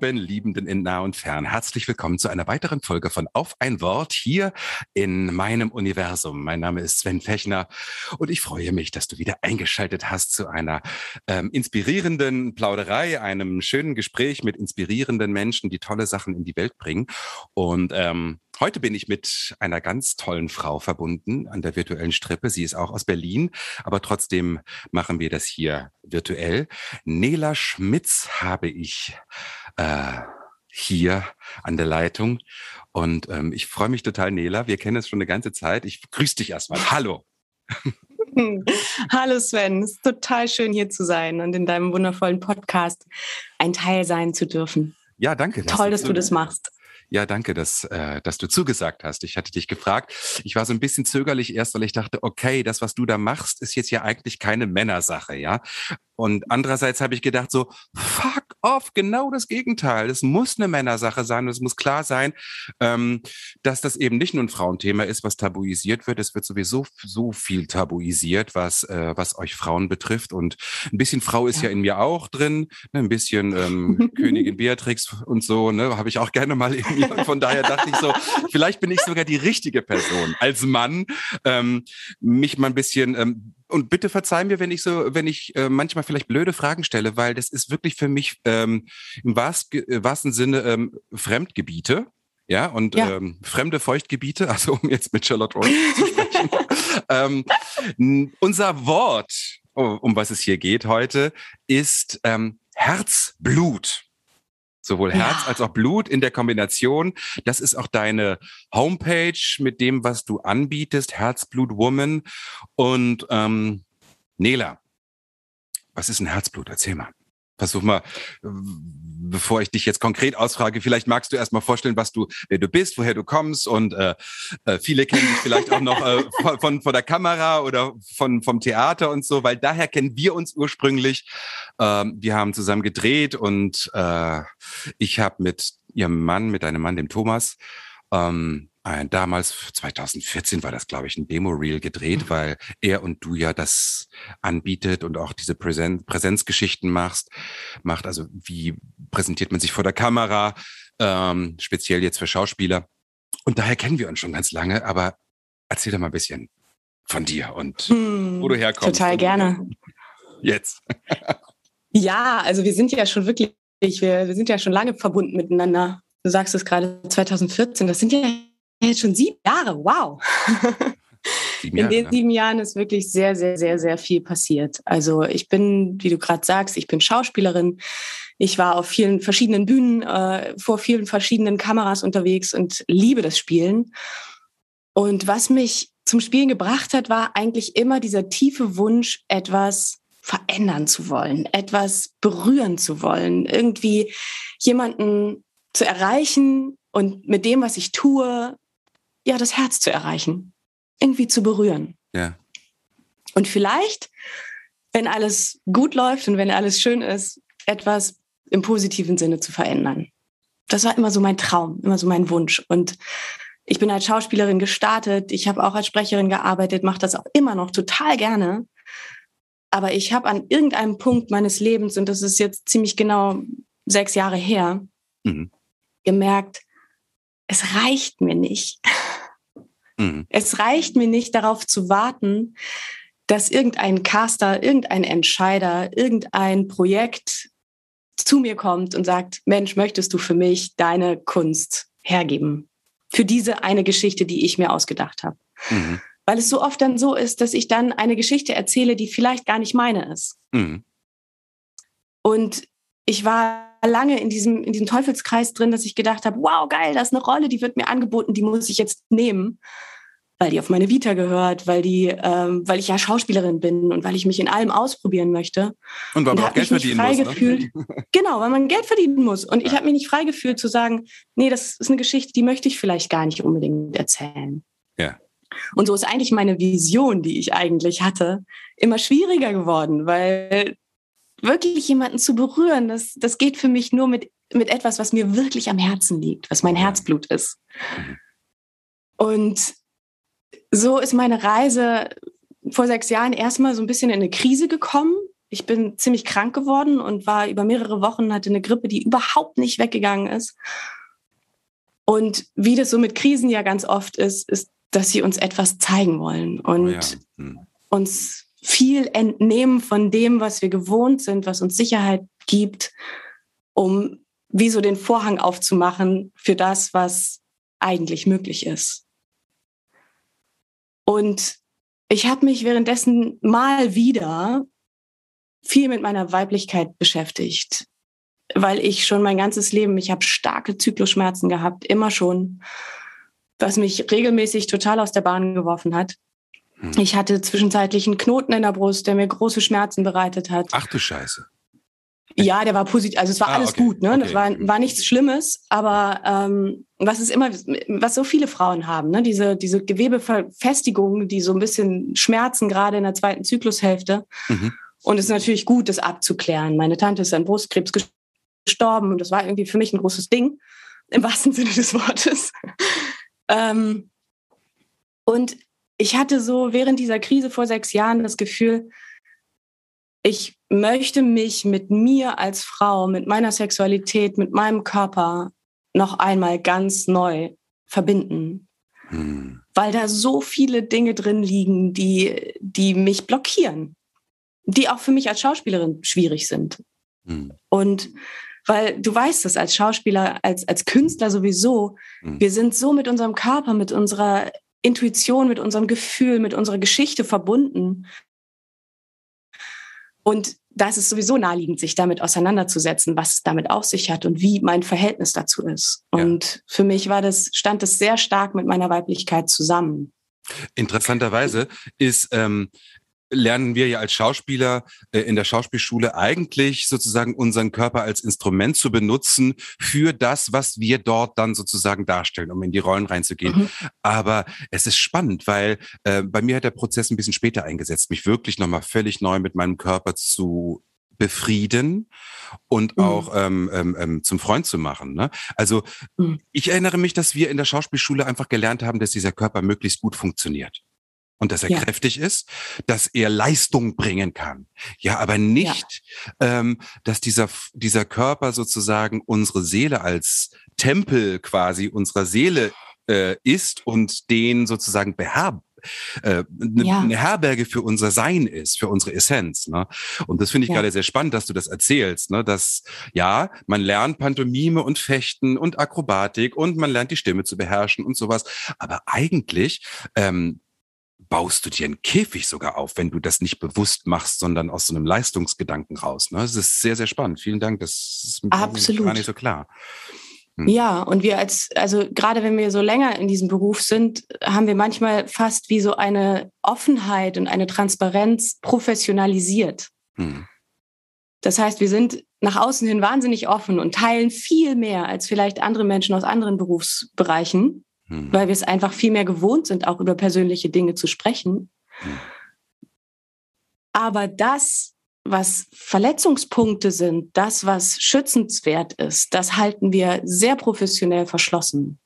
Lieben Liebenden in nah und fern. Herzlich willkommen zu einer weiteren Folge von Auf ein Wort hier in meinem Universum. Mein Name ist Sven Fechner und ich freue mich, dass du wieder eingeschaltet hast zu einer ähm, inspirierenden Plauderei, einem schönen Gespräch mit inspirierenden Menschen, die tolle Sachen in die Welt bringen. Und ähm, Heute bin ich mit einer ganz tollen Frau verbunden an der virtuellen Strippe. Sie ist auch aus Berlin, aber trotzdem machen wir das hier virtuell. Nela Schmitz habe ich äh, hier an der Leitung. Und ähm, ich freue mich total, Nela. Wir kennen es schon eine ganze Zeit. Ich grüße dich erstmal. Hallo. Hallo Sven, es ist total schön hier zu sein und in deinem wundervollen Podcast ein Teil sein zu dürfen. Ja, danke. Toll, dass du das machst. Ja, danke, dass, äh, dass du zugesagt hast. Ich hatte dich gefragt. Ich war so ein bisschen zögerlich erst, weil ich dachte, okay, das, was du da machst, ist jetzt ja eigentlich keine Männersache, ja. Und andererseits habe ich gedacht so, fuck off, genau das Gegenteil. Es muss eine Männersache sein und es muss klar sein, ähm, dass das eben nicht nur ein Frauenthema ist, was tabuisiert wird. Es wird sowieso so viel tabuisiert, was, äh, was euch Frauen betrifft. Und ein bisschen Frau ist ja, ja in mir auch drin, ne? ein bisschen ähm, Königin Beatrix und so, ne, habe ich auch gerne mal in mir. Von daher dachte ich so, vielleicht bin ich sogar die richtige Person als Mann, ähm, mich mal ein bisschen ähm, und bitte verzeih mir, wenn ich so, wenn ich äh, manchmal vielleicht blöde Fragen stelle, weil das ist wirklich für mich ähm, im äh, wahrsten Sinne ähm, Fremdgebiete. Ja, und ja. Ähm, fremde Feuchtgebiete, also um jetzt mit Charlotte Roy zu sprechen. ähm, unser Wort, um was es hier geht heute, ist ähm, Herzblut sowohl ja. Herz als auch Blut in der Kombination. Das ist auch deine Homepage mit dem, was du anbietest, Herzblut Woman. Und ähm, Nela, was ist ein Herzblut? Erzähl mal. Versuch mal, bevor ich dich jetzt konkret ausfrage, vielleicht magst du erst mal vorstellen, was du, wer du bist, woher du kommst und äh, äh, viele kennen dich vielleicht auch noch äh, von, von, von der Kamera oder von vom Theater und so, weil daher kennen wir uns ursprünglich. Ähm, wir haben zusammen gedreht und äh, ich habe mit ihrem Mann, mit deinem Mann, dem Thomas, ähm, ein, damals 2014 war das, glaube ich, ein Demo-Reel gedreht, mhm. weil er und du ja das anbietet und auch diese Präsen Präsenzgeschichten machst, macht. Also wie präsentiert man sich vor der Kamera, ähm, speziell jetzt für Schauspieler. Und daher kennen wir uns schon ganz lange, aber erzähl doch mal ein bisschen von dir und hm, wo du herkommst. Total gerne. Jetzt. ja, also wir sind ja schon wirklich, wir, wir sind ja schon lange verbunden miteinander. Du sagst es gerade 2014, das sind ja Jetzt schon sieben Jahre, wow. Sieben Jahre, In den ne? sieben Jahren ist wirklich sehr, sehr, sehr, sehr viel passiert. Also ich bin, wie du gerade sagst, ich bin Schauspielerin. Ich war auf vielen verschiedenen Bühnen, äh, vor vielen verschiedenen Kameras unterwegs und liebe das Spielen. Und was mich zum Spielen gebracht hat, war eigentlich immer dieser tiefe Wunsch, etwas verändern zu wollen, etwas berühren zu wollen, irgendwie jemanden zu erreichen und mit dem, was ich tue, ja, das Herz zu erreichen, irgendwie zu berühren. Ja. Und vielleicht, wenn alles gut läuft und wenn alles schön ist, etwas im positiven Sinne zu verändern. Das war immer so mein Traum, immer so mein Wunsch. Und ich bin als Schauspielerin gestartet, ich habe auch als Sprecherin gearbeitet, mache das auch immer noch total gerne. Aber ich habe an irgendeinem Punkt meines Lebens, und das ist jetzt ziemlich genau sechs Jahre her, mhm. gemerkt, es reicht mir nicht. Mhm. Es reicht mir nicht darauf zu warten, dass irgendein Caster, irgendein Entscheider, irgendein Projekt zu mir kommt und sagt, Mensch, möchtest du für mich deine Kunst hergeben? Für diese eine Geschichte, die ich mir ausgedacht habe. Mhm. Weil es so oft dann so ist, dass ich dann eine Geschichte erzähle, die vielleicht gar nicht meine ist. Mhm. Und ich war lange in diesem, in diesem Teufelskreis drin, dass ich gedacht habe, wow, geil, das ist eine Rolle, die wird mir angeboten, die muss ich jetzt nehmen. weil die auf meine Vita gehört, weil die, ähm, weil ich ja Schauspielerin bin und weil ich mich in allem ausprobieren möchte. Und weil man auch Geld verdienen muss. Ne? Gefühlt, genau, weil man Geld verdienen muss. Und ja. ich habe mich nicht frei gefühlt zu sagen, nee, das ist eine Geschichte, die möchte ich vielleicht gar nicht unbedingt erzählen. Ja. Und so ist eigentlich meine Vision, die ich eigentlich hatte, immer schwieriger geworden, weil wirklich jemanden zu berühren, das, das geht für mich nur mit, mit etwas, was mir wirklich am Herzen liegt, was mein Herzblut ist. Mhm. Und so ist meine Reise vor sechs Jahren erstmal so ein bisschen in eine Krise gekommen. Ich bin ziemlich krank geworden und war über mehrere Wochen, hatte eine Grippe, die überhaupt nicht weggegangen ist. Und wie das so mit Krisen ja ganz oft ist, ist, dass sie uns etwas zeigen wollen und oh ja. hm. uns viel entnehmen von dem, was wir gewohnt sind, was uns Sicherheit gibt, um wie so den Vorhang aufzumachen für das, was eigentlich möglich ist. Und ich habe mich währenddessen mal wieder viel mit meiner Weiblichkeit beschäftigt, weil ich schon mein ganzes Leben, ich habe starke Zyklusschmerzen gehabt, immer schon, was mich regelmäßig total aus der Bahn geworfen hat. Hm. Ich hatte zwischenzeitlich einen Knoten in der Brust, der mir große Schmerzen bereitet hat. Ach du Scheiße. Ja, der war positiv. Also es war ah, alles okay. gut, ne? Okay. Das war, war nichts Schlimmes, aber ähm, was ist immer, was so viele Frauen haben, ne? Diese, diese Gewebeverfestigung, die so ein bisschen schmerzen, gerade in der zweiten Zyklushälfte. Mhm. Und es ist natürlich gut, das abzuklären. Meine Tante ist an Brustkrebs gestorben und das war irgendwie für mich ein großes Ding, im wahrsten Sinne des Wortes. ähm, und ich hatte so während dieser Krise vor sechs Jahren das Gefühl, ich möchte mich mit mir als Frau, mit meiner Sexualität, mit meinem Körper noch einmal ganz neu verbinden. Hm. Weil da so viele Dinge drin liegen, die, die mich blockieren, die auch für mich als Schauspielerin schwierig sind. Hm. Und weil du weißt es als Schauspieler, als, als Künstler sowieso, hm. wir sind so mit unserem Körper, mit unserer Intuition, mit unserem Gefühl, mit unserer Geschichte verbunden. Und das ist sowieso naheliegend, sich damit auseinanderzusetzen, was es damit auf sich hat und wie mein Verhältnis dazu ist. Und ja. für mich war das, stand es sehr stark mit meiner Weiblichkeit zusammen. Interessanterweise ist ähm, lernen wir ja als Schauspieler äh, in der Schauspielschule eigentlich sozusagen unseren Körper als Instrument zu benutzen für das, was wir dort dann sozusagen darstellen, um in die Rollen reinzugehen. Mhm. Aber es ist spannend, weil äh, bei mir hat der Prozess ein bisschen später eingesetzt, mich wirklich nochmal völlig neu mit meinem Körper zu befrieden und mhm. auch ähm, ähm, ähm, zum Freund zu machen. Ne? Also mhm. ich erinnere mich, dass wir in der Schauspielschule einfach gelernt haben, dass dieser Körper möglichst gut funktioniert und dass er ja. kräftig ist, dass er Leistung bringen kann. Ja, aber nicht, ja. Ähm, dass dieser, dieser Körper sozusagen unsere Seele als Tempel quasi unserer Seele äh, ist und den sozusagen beherbergt äh, eine, ja. Herberge für unser Sein ist, für unsere Essenz. Ne? Und das finde ich ja. gerade sehr spannend, dass du das erzählst, ne? dass ja, man lernt Pantomime und Fechten und Akrobatik und man lernt die Stimme zu beherrschen und sowas. Aber eigentlich ähm, baust du dir einen Käfig sogar auf, wenn du das nicht bewusst machst, sondern aus so einem Leistungsgedanken raus. Ne? Das ist sehr, sehr spannend. Vielen Dank. Das ist mir Absolut. gar nicht so klar. Hm. Ja, und wir als, also gerade wenn wir so länger in diesem Beruf sind, haben wir manchmal fast wie so eine Offenheit und eine Transparenz professionalisiert. Hm. Das heißt, wir sind nach außen hin wahnsinnig offen und teilen viel mehr als vielleicht andere Menschen aus anderen Berufsbereichen mhm. weil wir es einfach viel mehr gewohnt sind, auch über persönliche Dinge zu sprechen. Mhm. Aber das, was Verletzungspunkte sind, das, was schützenswert ist, das halten wir sehr professionell verschlossen.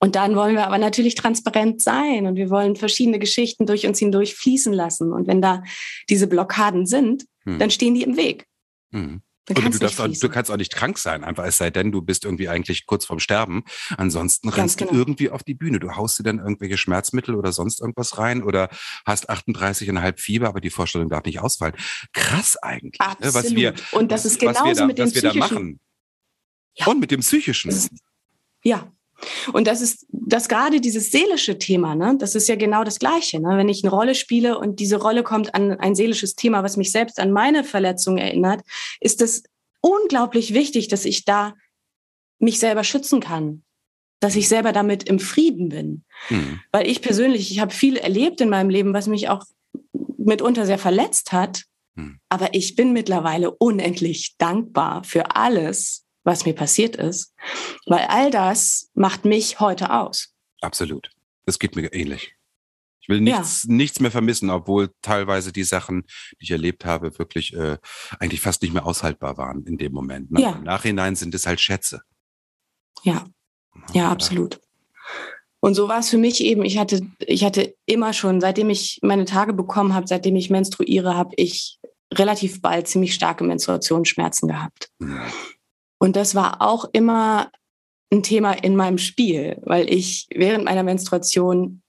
Und dann wollen wir aber natürlich transparent sein und wir wollen verschiedene Geschichten durch uns hindurch fließen lassen. Und wenn da diese Blockaden sind, hm. dann stehen die im Weg. Hm. Oder du, darfst auch, du kannst auch nicht krank sein, einfach es sei denn, du bist irgendwie eigentlich kurz vorm Sterben. Ansonsten Ganz rennst genau. du irgendwie auf die Bühne. Du haust dir dann irgendwelche Schmerzmittel oder sonst irgendwas rein oder hast 38,5 Fieber, aber die Vorstellung darf nicht ausfallen. Krass eigentlich. Absolut. Ne, was wir, Und das ist genauso da, mit dem was wir da machen. Ja. Und mit dem psychischen. Ja, und das ist das gerade dieses seelische Thema, ne? Das ist ja genau das Gleiche. Ne? Wenn ich eine Rolle spiele und diese Rolle kommt an ein seelisches Thema, was mich selbst an meine Verletzung erinnert, ist es unglaublich wichtig, dass ich da mich selber schützen kann. dass ich selber damit im Frieden bin. Mhm. Weil ich persönlich, ich habe viel erlebt in meinem Leben, was mich auch mitunter sehr verletzt hat. Mhm. Aber ich bin mittlerweile unendlich dankbar für alles, was mir passiert ist, weil all das macht mich heute aus. Absolut. Das geht mir ähnlich. Ich will nichts, ja. nichts mehr vermissen, obwohl teilweise die Sachen, die ich erlebt habe, wirklich äh, eigentlich fast nicht mehr aushaltbar waren in dem Moment. Ne? Ja. Im Nachhinein sind es halt Schätze. Ja, ja, absolut. Und so war es für mich eben. Ich hatte, ich hatte immer schon, seitdem ich meine Tage bekommen habe, seitdem ich menstruiere, habe ich relativ bald ziemlich starke Menstruationsschmerzen gehabt. Ja. Und das war auch immer ein Thema in meinem Spiel, weil ich während meiner Menstruation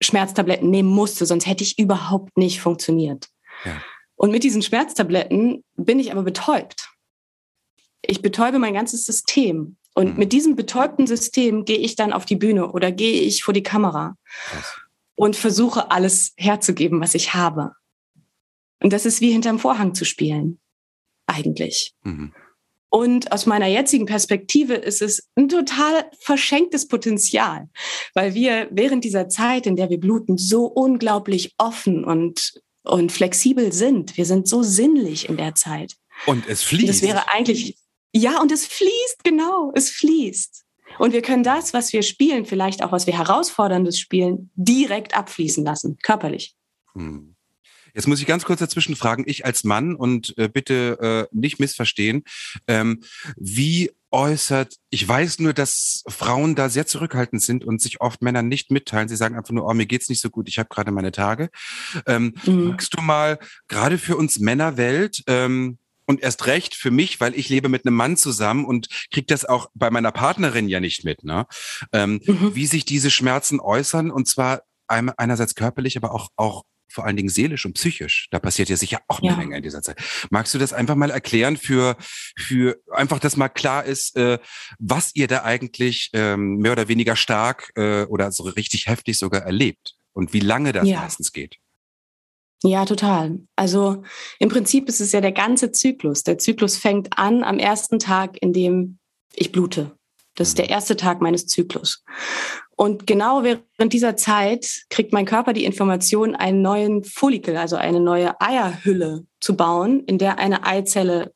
Schmerztabletten nehmen musste, sonst hätte ich überhaupt nicht funktioniert. Ja. Und mit diesen Schmerztabletten bin ich aber betäubt. Ich betäube mein ganzes System. Und mhm. mit diesem betäubten System gehe ich dann auf die Bühne oder gehe ich vor die Kamera Krass. und versuche alles herzugeben, was ich habe. Und das ist wie hinterm Vorhang zu spielen, eigentlich. Mhm. Und aus meiner jetzigen Perspektive ist es ein total verschenktes Potenzial, weil wir während dieser Zeit, in der wir bluten, so unglaublich offen und, und flexibel sind. Wir sind so sinnlich in der Zeit. Und es fließt. Das wäre eigentlich, ja, und es fließt, genau, es fließt. Und wir können das, was wir spielen, vielleicht auch was wir herausforderndes spielen, direkt abfließen lassen, körperlich. Hm. Jetzt muss ich ganz kurz dazwischen fragen, ich als Mann und äh, bitte äh, nicht missverstehen, ähm, wie äußert, ich weiß nur, dass Frauen da sehr zurückhaltend sind und sich oft Männern nicht mitteilen. Sie sagen einfach nur, oh, mir geht's nicht so gut, ich habe gerade meine Tage. Ähm, mhm. Magst du mal gerade für uns Männerwelt, ähm, und erst recht für mich, weil ich lebe mit einem Mann zusammen und krieg das auch bei meiner Partnerin ja nicht mit, ne? Ähm, mhm. Wie sich diese Schmerzen äußern und zwar einerseits körperlich, aber auch auch vor allen Dingen seelisch und psychisch. Da passiert ja sicher auch eine ja. Menge in dieser Zeit. Magst du das einfach mal erklären für, für einfach, dass mal klar ist, äh, was ihr da eigentlich ähm, mehr oder weniger stark äh, oder so richtig heftig sogar erlebt und wie lange das ja. meistens geht? Ja, total. Also im Prinzip ist es ja der ganze Zyklus. Der Zyklus fängt an am ersten Tag, in dem ich blute. Das ist der mhm. erste Tag meines Zyklus. Und genau während dieser Zeit kriegt mein Körper die Information, einen neuen Follikel, also eine neue Eierhülle zu bauen, in der eine Eizelle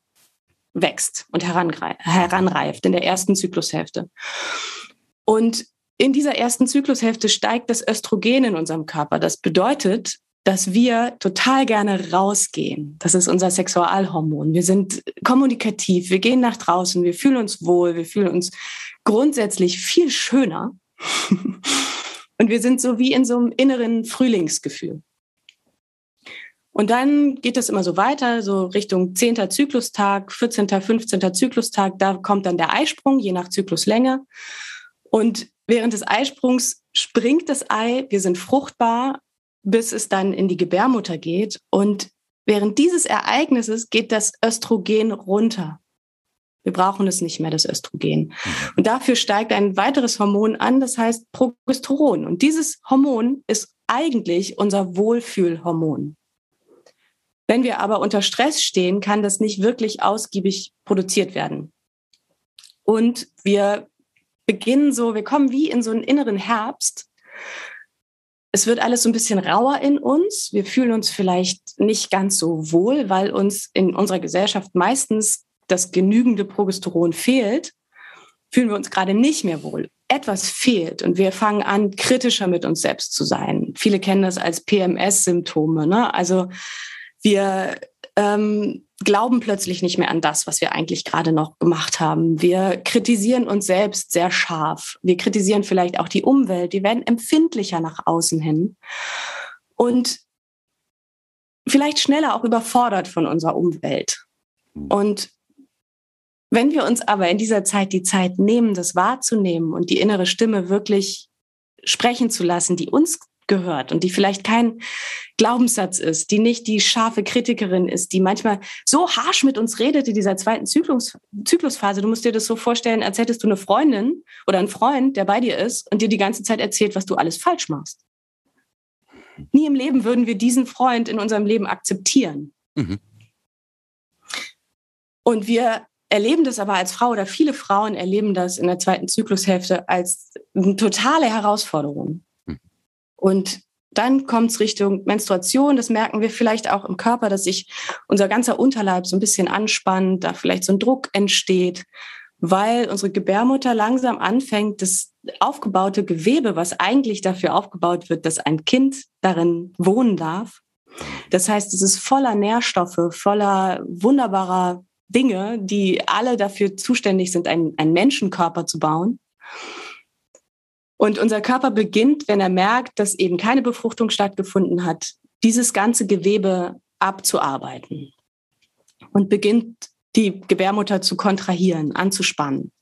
wächst und heranreift in der ersten Zyklushälfte. Und in dieser ersten Zyklushälfte steigt das Östrogen in unserem Körper. Das bedeutet, dass wir total gerne rausgehen. Das ist unser Sexualhormon. Wir sind kommunikativ, wir gehen nach draußen, wir fühlen uns wohl, wir fühlen uns grundsätzlich viel schöner und wir sind so wie in so einem inneren Frühlingsgefühl. Und dann geht es immer so weiter, so Richtung 10. Zyklustag, 14., 15. Zyklustag, da kommt dann der Eisprung, je nach Zykluslänge. Und während des Eisprungs springt das Ei, wir sind fruchtbar, bis es dann in die Gebärmutter geht. Und während dieses Ereignisses geht das Östrogen runter. Wir brauchen es nicht mehr, das Östrogen. Mhm. Und dafür steigt ein weiteres Hormon an, das heißt Progesteron. Und dieses Hormon ist eigentlich unser Wohlfühlhormon. Wenn wir aber unter Stress stehen, kann das nicht wirklich ausgiebig produziert werden. Und wir beginnen so, wir kommen wie in so einen inneren Herbst. Es wird alles so ein bisschen rauer in uns. Wir fühlen uns vielleicht nicht ganz so wohl, weil uns in unserer Gesellschaft meistens das genügende Progesteron fehlt, fühlen wir uns gerade nicht mehr wohl. Etwas fehlt und wir fangen an, kritischer mit uns selbst zu sein. Viele kennen das als PMS-Symptome. Ne? Also wir ähm, glauben plötzlich nicht mehr an das, was wir eigentlich gerade noch gemacht haben. Wir kritisieren uns selbst sehr scharf. Wir kritisieren vielleicht auch die Umwelt. Wir werden empfindlicher nach außen hin. Und vielleicht schneller auch überfordert von unserer Umwelt. Und wenn wir uns aber in dieser Zeit die Zeit nehmen, das wahrzunehmen und die innere Stimme wirklich sprechen zu lassen, die uns gehört und die vielleicht kein Glaubenssatz ist, die nicht die scharfe Kritikerin ist, die manchmal so harsh mit uns redet in dieser zweiten Zyklus, Zyklusphase. Du musst dir das so vorstellen, als hättest du eine Freundin oder einen Freund, der bei dir ist und dir die ganze Zeit erzählt, was du alles falsch machst. Nie im Leben würden wir diesen Freund in unserem Leben akzeptieren. Mhm. Und wir erleben das aber als Frau oder viele Frauen erleben das in der zweiten Zyklushälfte als eine totale Herausforderung. Hm. Und dann kommt es Richtung Menstruation. Das merken wir vielleicht auch im Körper, dass sich unser ganzer Unterleib so ein bisschen anspannt, da vielleicht so ein Druck entsteht, weil unsere Gebärmutter langsam anfängt, das aufgebaute Gewebe, was eigentlich dafür aufgebaut wird, dass ein Kind darin wohnen darf. Das heißt, es ist voller Nährstoffe, voller wunderbarer Dinge, die alle dafür zuständig sind, einen, einen Menschenkörper zu bauen. Und unser Körper beginnt, wenn er merkt, dass eben keine Befruchtung stattgefunden hat, dieses ganze Gewebe abzuarbeiten und beginnt die Gebärmutter zu kontrahieren, anzuspannen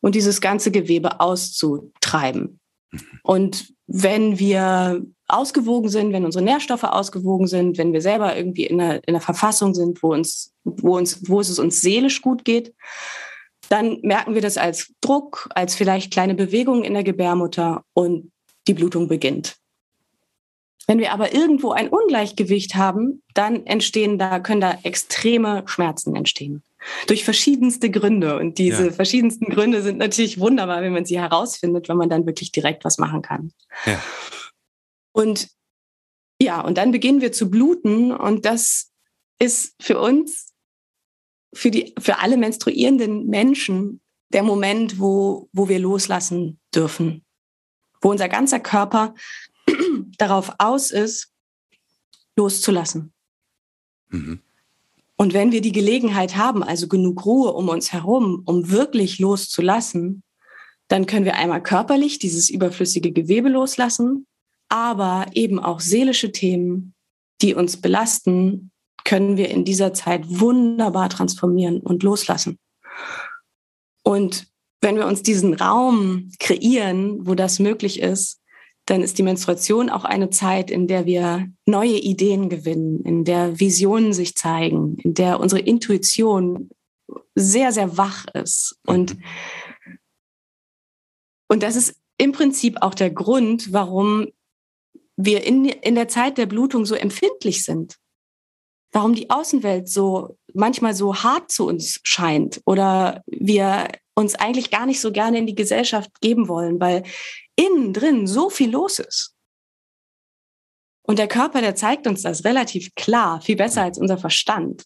und dieses ganze Gewebe auszutreiben. Und wenn wir ausgewogen sind, wenn unsere Nährstoffe ausgewogen sind, wenn wir selber irgendwie in einer, in einer Verfassung sind, wo uns, wo uns, wo es uns seelisch gut geht, dann merken wir das als Druck, als vielleicht kleine Bewegungen in der Gebärmutter und die Blutung beginnt. Wenn wir aber irgendwo ein Ungleichgewicht haben, dann entstehen da, können da extreme Schmerzen entstehen. Durch verschiedenste Gründe. Und diese ja. verschiedensten Gründe sind natürlich wunderbar, wenn man sie herausfindet, wenn man dann wirklich direkt was machen kann. Ja. Und ja, und dann beginnen wir zu bluten und das ist für uns für, die, für alle menstruierenden Menschen der Moment, wo, wo wir loslassen dürfen, wo unser ganzer Körper darauf aus ist, loszulassen. Mhm. Und wenn wir die Gelegenheit haben, also genug Ruhe um uns herum, um wirklich loszulassen, dann können wir einmal körperlich dieses überflüssige Gewebe loslassen, aber eben auch seelische Themen, die uns belasten können wir in dieser Zeit wunderbar transformieren und loslassen. Und wenn wir uns diesen Raum kreieren, wo das möglich ist, dann ist die Menstruation auch eine Zeit, in der wir neue Ideen gewinnen, in der Visionen sich zeigen, in der unsere Intuition sehr, sehr wach ist. Und, und das ist im Prinzip auch der Grund, warum wir in, in der Zeit der Blutung so empfindlich sind warum die Außenwelt so manchmal so hart zu uns scheint oder wir uns eigentlich gar nicht so gerne in die Gesellschaft geben wollen, weil innen drin so viel los ist. Und der Körper, der zeigt uns das relativ klar, viel besser als unser Verstand.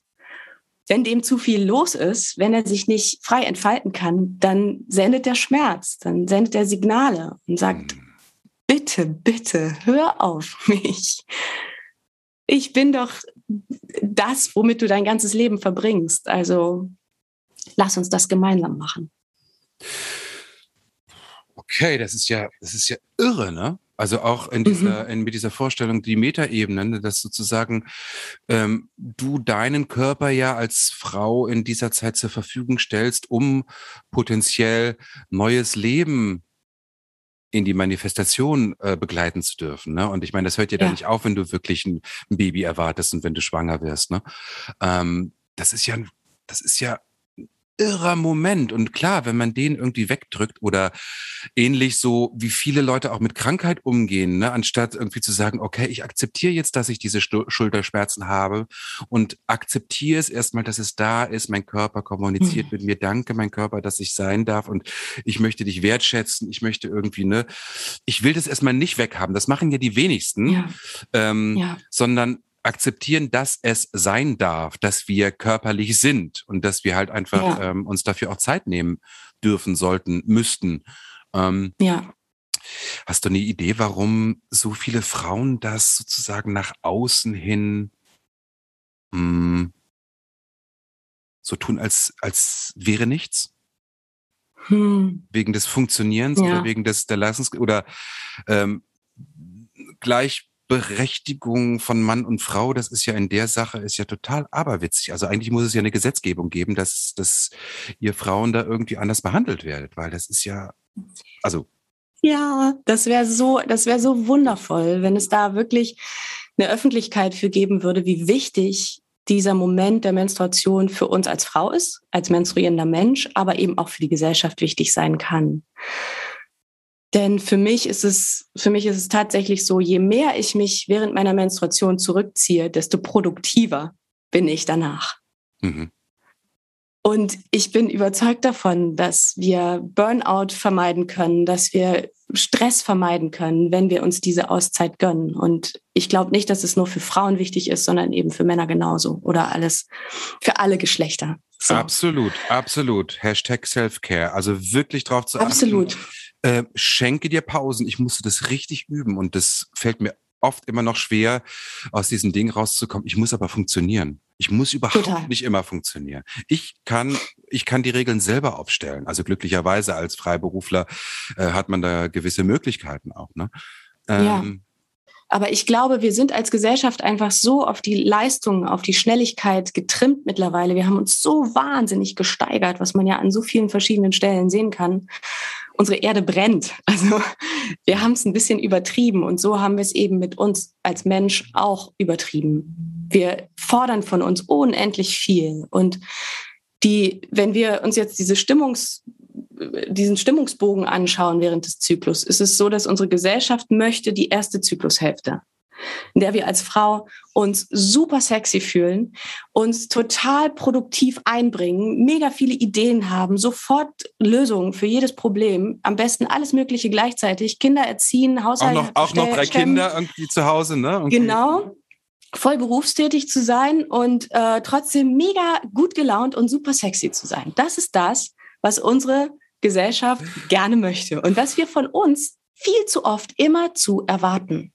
Wenn dem zu viel los ist, wenn er sich nicht frei entfalten kann, dann sendet er Schmerz, dann sendet er Signale und sagt, mhm. bitte, bitte, hör auf mich. Ich bin doch das, womit du dein ganzes Leben verbringst. Also lass uns das gemeinsam machen. Okay, das ist ja, das ist ja irre, ne? Also auch in dieser, mhm. in, mit dieser Vorstellung, die Metaebene, ne, dass sozusagen ähm, du deinen Körper ja als Frau in dieser Zeit zur Verfügung stellst, um potenziell neues Leben in die Manifestation äh, begleiten zu dürfen. Ne? Und ich meine, das hört dir ja. dann nicht auf, wenn du wirklich ein, ein, Baby erwartest und wenn du schwanger wirst. Ne? Ähm, das ist ja, das ist ja irrer Moment. Und klar, wenn man den irgendwie wegdrückt oder ähnlich so, wie viele Leute auch mit Krankheit umgehen, ne, anstatt irgendwie zu sagen, okay, ich akzeptiere jetzt, dass ich diese Schulterschmerzen habe und akzeptiere es erstmal, dass es da ist. Mein Körper kommuniziert mhm. mit mir. Danke, mein Körper, dass ich sein darf und ich möchte dich wertschätzen. Ich möchte irgendwie, ne, ich will das erstmal nicht weghaben. Das machen ja die wenigsten, ja. Ähm, ja. sondern akzeptieren, dass es sein darf, dass wir körperlich sind und dass wir halt einfach ja. ähm, uns dafür auch Zeit nehmen dürfen, sollten, müssten. Ähm, ja. Hast du eine Idee, warum so viele Frauen das sozusagen nach außen hin mh, hm, so tun, als, als wäre nichts? Hm. Wegen des Funktionierens ja. oder wegen des der Leistungs oder ähm, gleich Berechtigung von Mann und Frau, das ist ja in der Sache, ist ja total aberwitzig. Also eigentlich muss es ja eine Gesetzgebung geben, dass, dass ihr Frauen da irgendwie anders behandelt werdet, weil das ist ja, also. Ja, das wäre so, das wäre so wundervoll, wenn es da wirklich eine Öffentlichkeit für geben würde, wie wichtig dieser Moment der Menstruation für uns als Frau ist, als menstruierender Mensch, aber eben auch für die Gesellschaft wichtig sein kann. Denn für mich ist es, für mich ist es tatsächlich so, je mehr ich mich während meiner Menstruation zurückziehe, desto produktiver bin ich danach. Mhm. Und ich bin überzeugt davon, dass wir Burnout vermeiden können, dass wir Stress vermeiden können, wenn wir uns diese Auszeit gönnen. Und ich glaube nicht, dass es nur für Frauen wichtig ist, sondern eben für Männer genauso oder alles für alle Geschlechter. So. Absolut, absolut. Hashtag Self-Care. Also wirklich drauf zu achten. Absolut. Äh, schenke dir Pausen. Ich musste das richtig üben und das fällt mir oft immer noch schwer, aus diesem Ding rauszukommen. Ich muss aber funktionieren. Ich muss überhaupt Total. nicht immer funktionieren. Ich kann, ich kann die Regeln selber aufstellen. Also glücklicherweise als Freiberufler äh, hat man da gewisse Möglichkeiten auch. Ne? Ähm, ja. Aber ich glaube, wir sind als Gesellschaft einfach so auf die Leistung, auf die Schnelligkeit getrimmt mittlerweile. Wir haben uns so wahnsinnig gesteigert, was man ja an so vielen verschiedenen Stellen sehen kann unsere Erde brennt. Also wir haben es ein bisschen übertrieben und so haben wir es eben mit uns als Mensch auch übertrieben. Wir fordern von uns unendlich viel und die, wenn wir uns jetzt diese Stimmungs diesen Stimmungsbogen anschauen während des Zyklus, ist es so, dass unsere Gesellschaft möchte die erste Zyklushälfte in der wir als Frau uns super sexy fühlen, uns total produktiv einbringen, mega viele Ideen haben, sofort Lösungen für jedes Problem, am besten alles Mögliche gleichzeitig, Kinder erziehen, Haushalt. Auch noch, auch noch drei stemmen. Kinder irgendwie zu Hause, ne? Irgendwie. Genau. Voll berufstätig zu sein und äh, trotzdem mega gut gelaunt und super sexy zu sein. Das ist das, was unsere Gesellschaft gerne möchte und was wir von uns viel zu oft immer zu erwarten.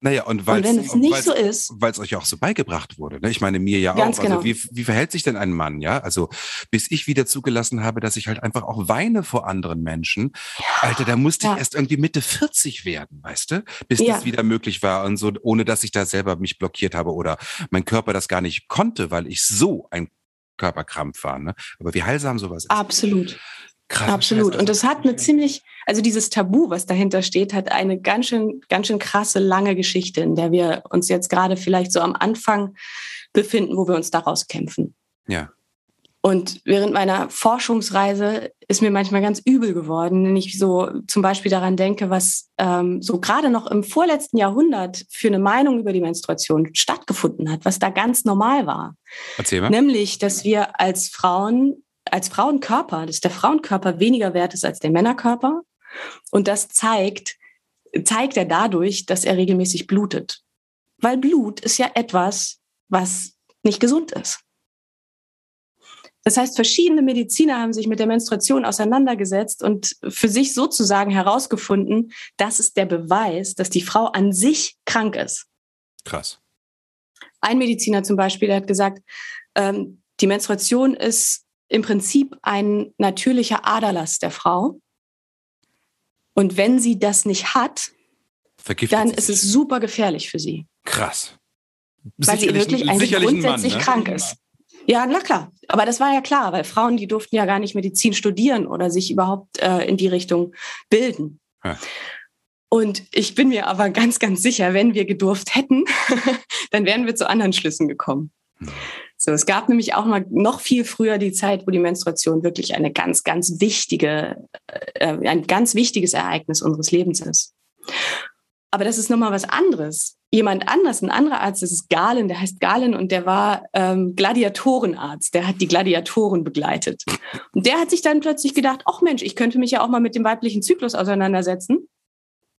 Naja, und, weil wenn es nicht so ist. Weil es euch auch so beigebracht wurde. Ne? Ich meine, mir ja Ganz auch. Genau. Also wie, wie verhält sich denn ein Mann, ja? Also bis ich wieder zugelassen habe, dass ich halt einfach auch weine vor anderen Menschen. Ja. Alter, da musste ja. ich erst irgendwie Mitte 40 werden, weißt du? Bis ja. das wieder möglich war und so, ohne dass ich da selber mich blockiert habe oder mein Körper das gar nicht konnte, weil ich so ein Körperkrampf war. Ne? Aber wie heilsam sowas ist. Absolut. Krass. Absolut. Und das hat eine ziemlich, also dieses Tabu, was dahinter steht, hat eine ganz schön, ganz schön krasse, lange Geschichte, in der wir uns jetzt gerade vielleicht so am Anfang befinden, wo wir uns daraus kämpfen. Ja. Und während meiner Forschungsreise ist mir manchmal ganz übel geworden, wenn ich so zum Beispiel daran denke, was ähm, so gerade noch im vorletzten Jahrhundert für eine Meinung über die Menstruation stattgefunden hat, was da ganz normal war. Erzähl mal. Nämlich, dass wir als Frauen als Frauenkörper, dass der Frauenkörper weniger wert ist als der Männerkörper. Und das zeigt, zeigt er dadurch, dass er regelmäßig blutet. Weil Blut ist ja etwas, was nicht gesund ist. Das heißt, verschiedene Mediziner haben sich mit der Menstruation auseinandergesetzt und für sich sozusagen herausgefunden, das ist der Beweis, dass die Frau an sich krank ist. Krass. Ein Mediziner zum Beispiel, der hat gesagt, ähm, die Menstruation ist im Prinzip ein natürlicher Aderlass der Frau. Und wenn sie das nicht hat, Vergiftet dann ist es super gefährlich für sie. Krass. Weil sie wirklich eigentlich grundsätzlich Mann, ne? krank ist. Ja, na klar. Aber das war ja klar, weil Frauen, die durften ja gar nicht Medizin studieren oder sich überhaupt äh, in die Richtung bilden. Ja. Und ich bin mir aber ganz, ganz sicher, wenn wir gedurft hätten, dann wären wir zu anderen Schlüssen gekommen. Hm. So, es gab nämlich auch mal noch viel früher die Zeit, wo die Menstruation wirklich eine ganz, ganz wichtige, äh, ein ganz wichtiges Ereignis unseres Lebens ist. Aber das ist nochmal was anderes. Jemand anders, ein anderer Arzt, das ist Galen, der heißt Galen und der war ähm, Gladiatorenarzt, der hat die Gladiatoren begleitet. Und der hat sich dann plötzlich gedacht, ach Mensch, ich könnte mich ja auch mal mit dem weiblichen Zyklus auseinandersetzen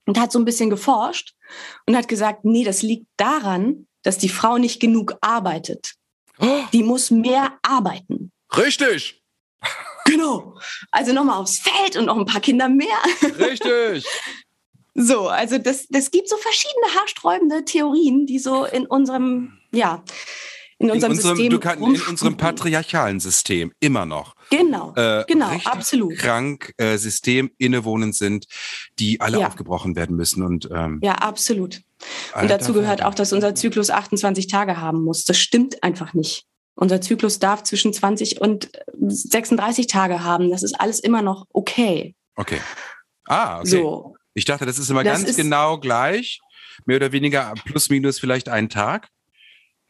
und hat so ein bisschen geforscht und hat gesagt, nee, das liegt daran, dass die Frau nicht genug arbeitet. Die muss mehr arbeiten. Richtig. Genau. Also nochmal aufs Feld und noch ein paar Kinder mehr. Richtig. So, also das, das gibt so verschiedene haarsträubende Theorien, die so in unserem, ja, in unserem, in unserem System. Kann, in unserem patriarchalen System immer noch. Genau, äh, genau, absolut. Krank äh, System innewohnend sind, die alle ja. aufgebrochen werden müssen. Und, ähm, ja, absolut. Und dazu gehört auch, dass unser Zyklus 28 Tage haben muss. Das stimmt einfach nicht. Unser Zyklus darf zwischen 20 und 36 Tage haben. Das ist alles immer noch okay. Okay. Ah, okay. So. Ich dachte, das ist immer das ganz ist, genau gleich. Mehr oder weniger plus minus vielleicht einen Tag.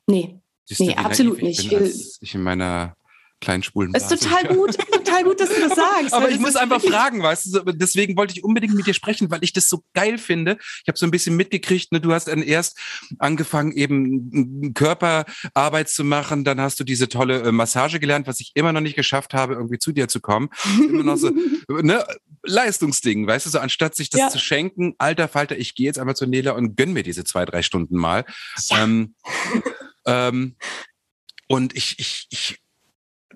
Nee. nee, absolut nicht. Ich, ich in meiner kleinen schwulen ist total gut, total gut, dass du das sagst. Aber ich muss einfach fragen, weißt du, deswegen wollte ich unbedingt mit dir sprechen, weil ich das so geil finde. Ich habe so ein bisschen mitgekriegt, ne, du hast dann erst angefangen, eben Körperarbeit zu machen, dann hast du diese tolle äh, Massage gelernt, was ich immer noch nicht geschafft habe, irgendwie zu dir zu kommen. Immer noch so, ne, Leistungsding, weißt du, so anstatt sich das ja. zu schenken, alter Falter, ich gehe jetzt einmal zu Nela und gönn mir diese zwei, drei Stunden mal. Ja. Ähm, ähm, und ich, ich, ich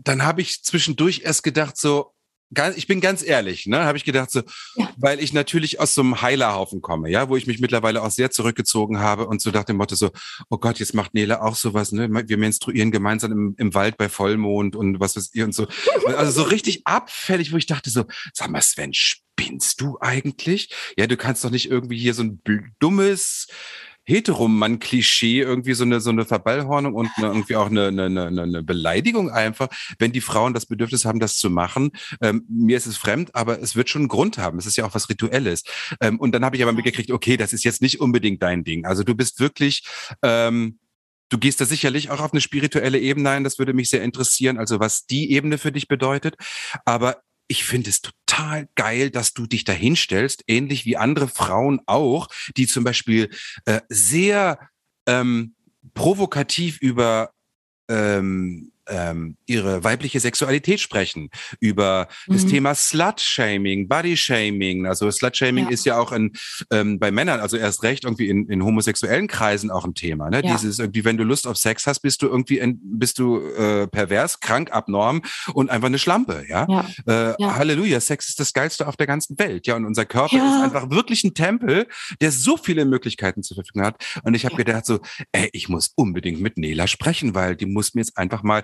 dann habe ich zwischendurch erst gedacht, so, ganz, ich bin ganz ehrlich, ne, habe ich gedacht, so, ja. weil ich natürlich aus so einem Heilerhaufen komme, ja, wo ich mich mittlerweile auch sehr zurückgezogen habe und so nach dem Motto so, oh Gott, jetzt macht Nele auch sowas, ne? Wir menstruieren gemeinsam im, im Wald bei Vollmond und was weiß ihr und so. Also so richtig abfällig, wo ich dachte so, sag mal, Sven, spinnst du eigentlich? Ja, du kannst doch nicht irgendwie hier so ein dummes Heteromann-Klischee irgendwie so eine, so eine Verballhornung und eine, irgendwie auch eine, eine, eine, eine Beleidigung einfach, wenn die Frauen das Bedürfnis haben, das zu machen. Ähm, mir ist es fremd, aber es wird schon einen Grund haben. Es ist ja auch was Rituelles. Ähm, und dann habe ich aber mitgekriegt, okay, das ist jetzt nicht unbedingt dein Ding. Also du bist wirklich, ähm, Du gehst da sicherlich auch auf eine spirituelle Ebene ein, das würde mich sehr interessieren, also was die Ebene für dich bedeutet. Aber ich finde es total geil, dass du dich da hinstellst, ähnlich wie andere Frauen auch, die zum Beispiel äh, sehr ähm, provokativ über ähm, ähm, ihre weibliche Sexualität sprechen, über mhm. das Thema Slut-Shaming, Body-Shaming. Also Slut-Shaming ja. ist ja auch in, ähm, bei Männern, also erst recht irgendwie in, in homosexuellen Kreisen auch ein Thema. Ne? Ja. Dieses irgendwie, wenn du Lust auf Sex hast, bist du irgendwie in, bist du äh, pervers, krank, abnorm und einfach eine Schlampe. Ja? ja. Äh, ja. Halleluja, Sex ist das Geilste auf der ganzen Welt. Ja, und unser Körper ist einfach wirklich ein Tempel, der so viele Möglichkeiten zur Verfügung hat. Und ich habe gedacht so, ey, ich muss unbedingt mit Nela sprechen, weil die muss mir jetzt einfach mal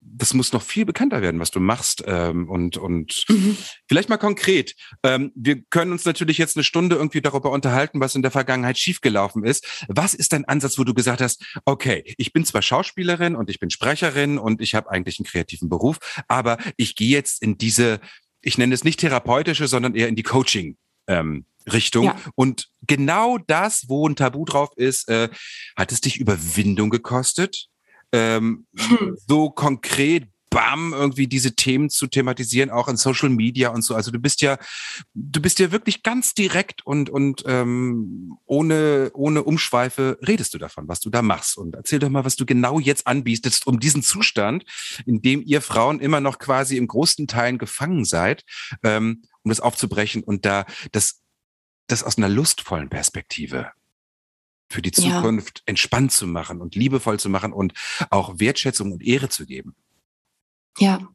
das muss noch viel bekannter werden, was du machst. Ähm, und und mhm. vielleicht mal konkret. Ähm, wir können uns natürlich jetzt eine Stunde irgendwie darüber unterhalten, was in der Vergangenheit schiefgelaufen ist. Was ist dein Ansatz, wo du gesagt hast, okay, ich bin zwar Schauspielerin und ich bin Sprecherin und ich habe eigentlich einen kreativen Beruf, aber ich gehe jetzt in diese, ich nenne es nicht therapeutische, sondern eher in die Coaching. Ähm, Richtung. Ja. Und genau das, wo ein Tabu drauf ist, äh, hat es dich Überwindung gekostet? Ähm, hm. so konkret bam, irgendwie diese Themen zu thematisieren, auch in Social Media und so. Also du bist ja, du bist ja wirklich ganz direkt und, und ähm, ohne, ohne Umschweife redest du davon, was du da machst. Und erzähl doch mal, was du genau jetzt anbietest, um diesen Zustand, in dem ihr Frauen immer noch quasi im größten Teilen gefangen seid, ähm, um das aufzubrechen und da das, das aus einer lustvollen Perspektive für die Zukunft ja. entspannt zu machen und liebevoll zu machen und auch Wertschätzung und Ehre zu geben. Ja.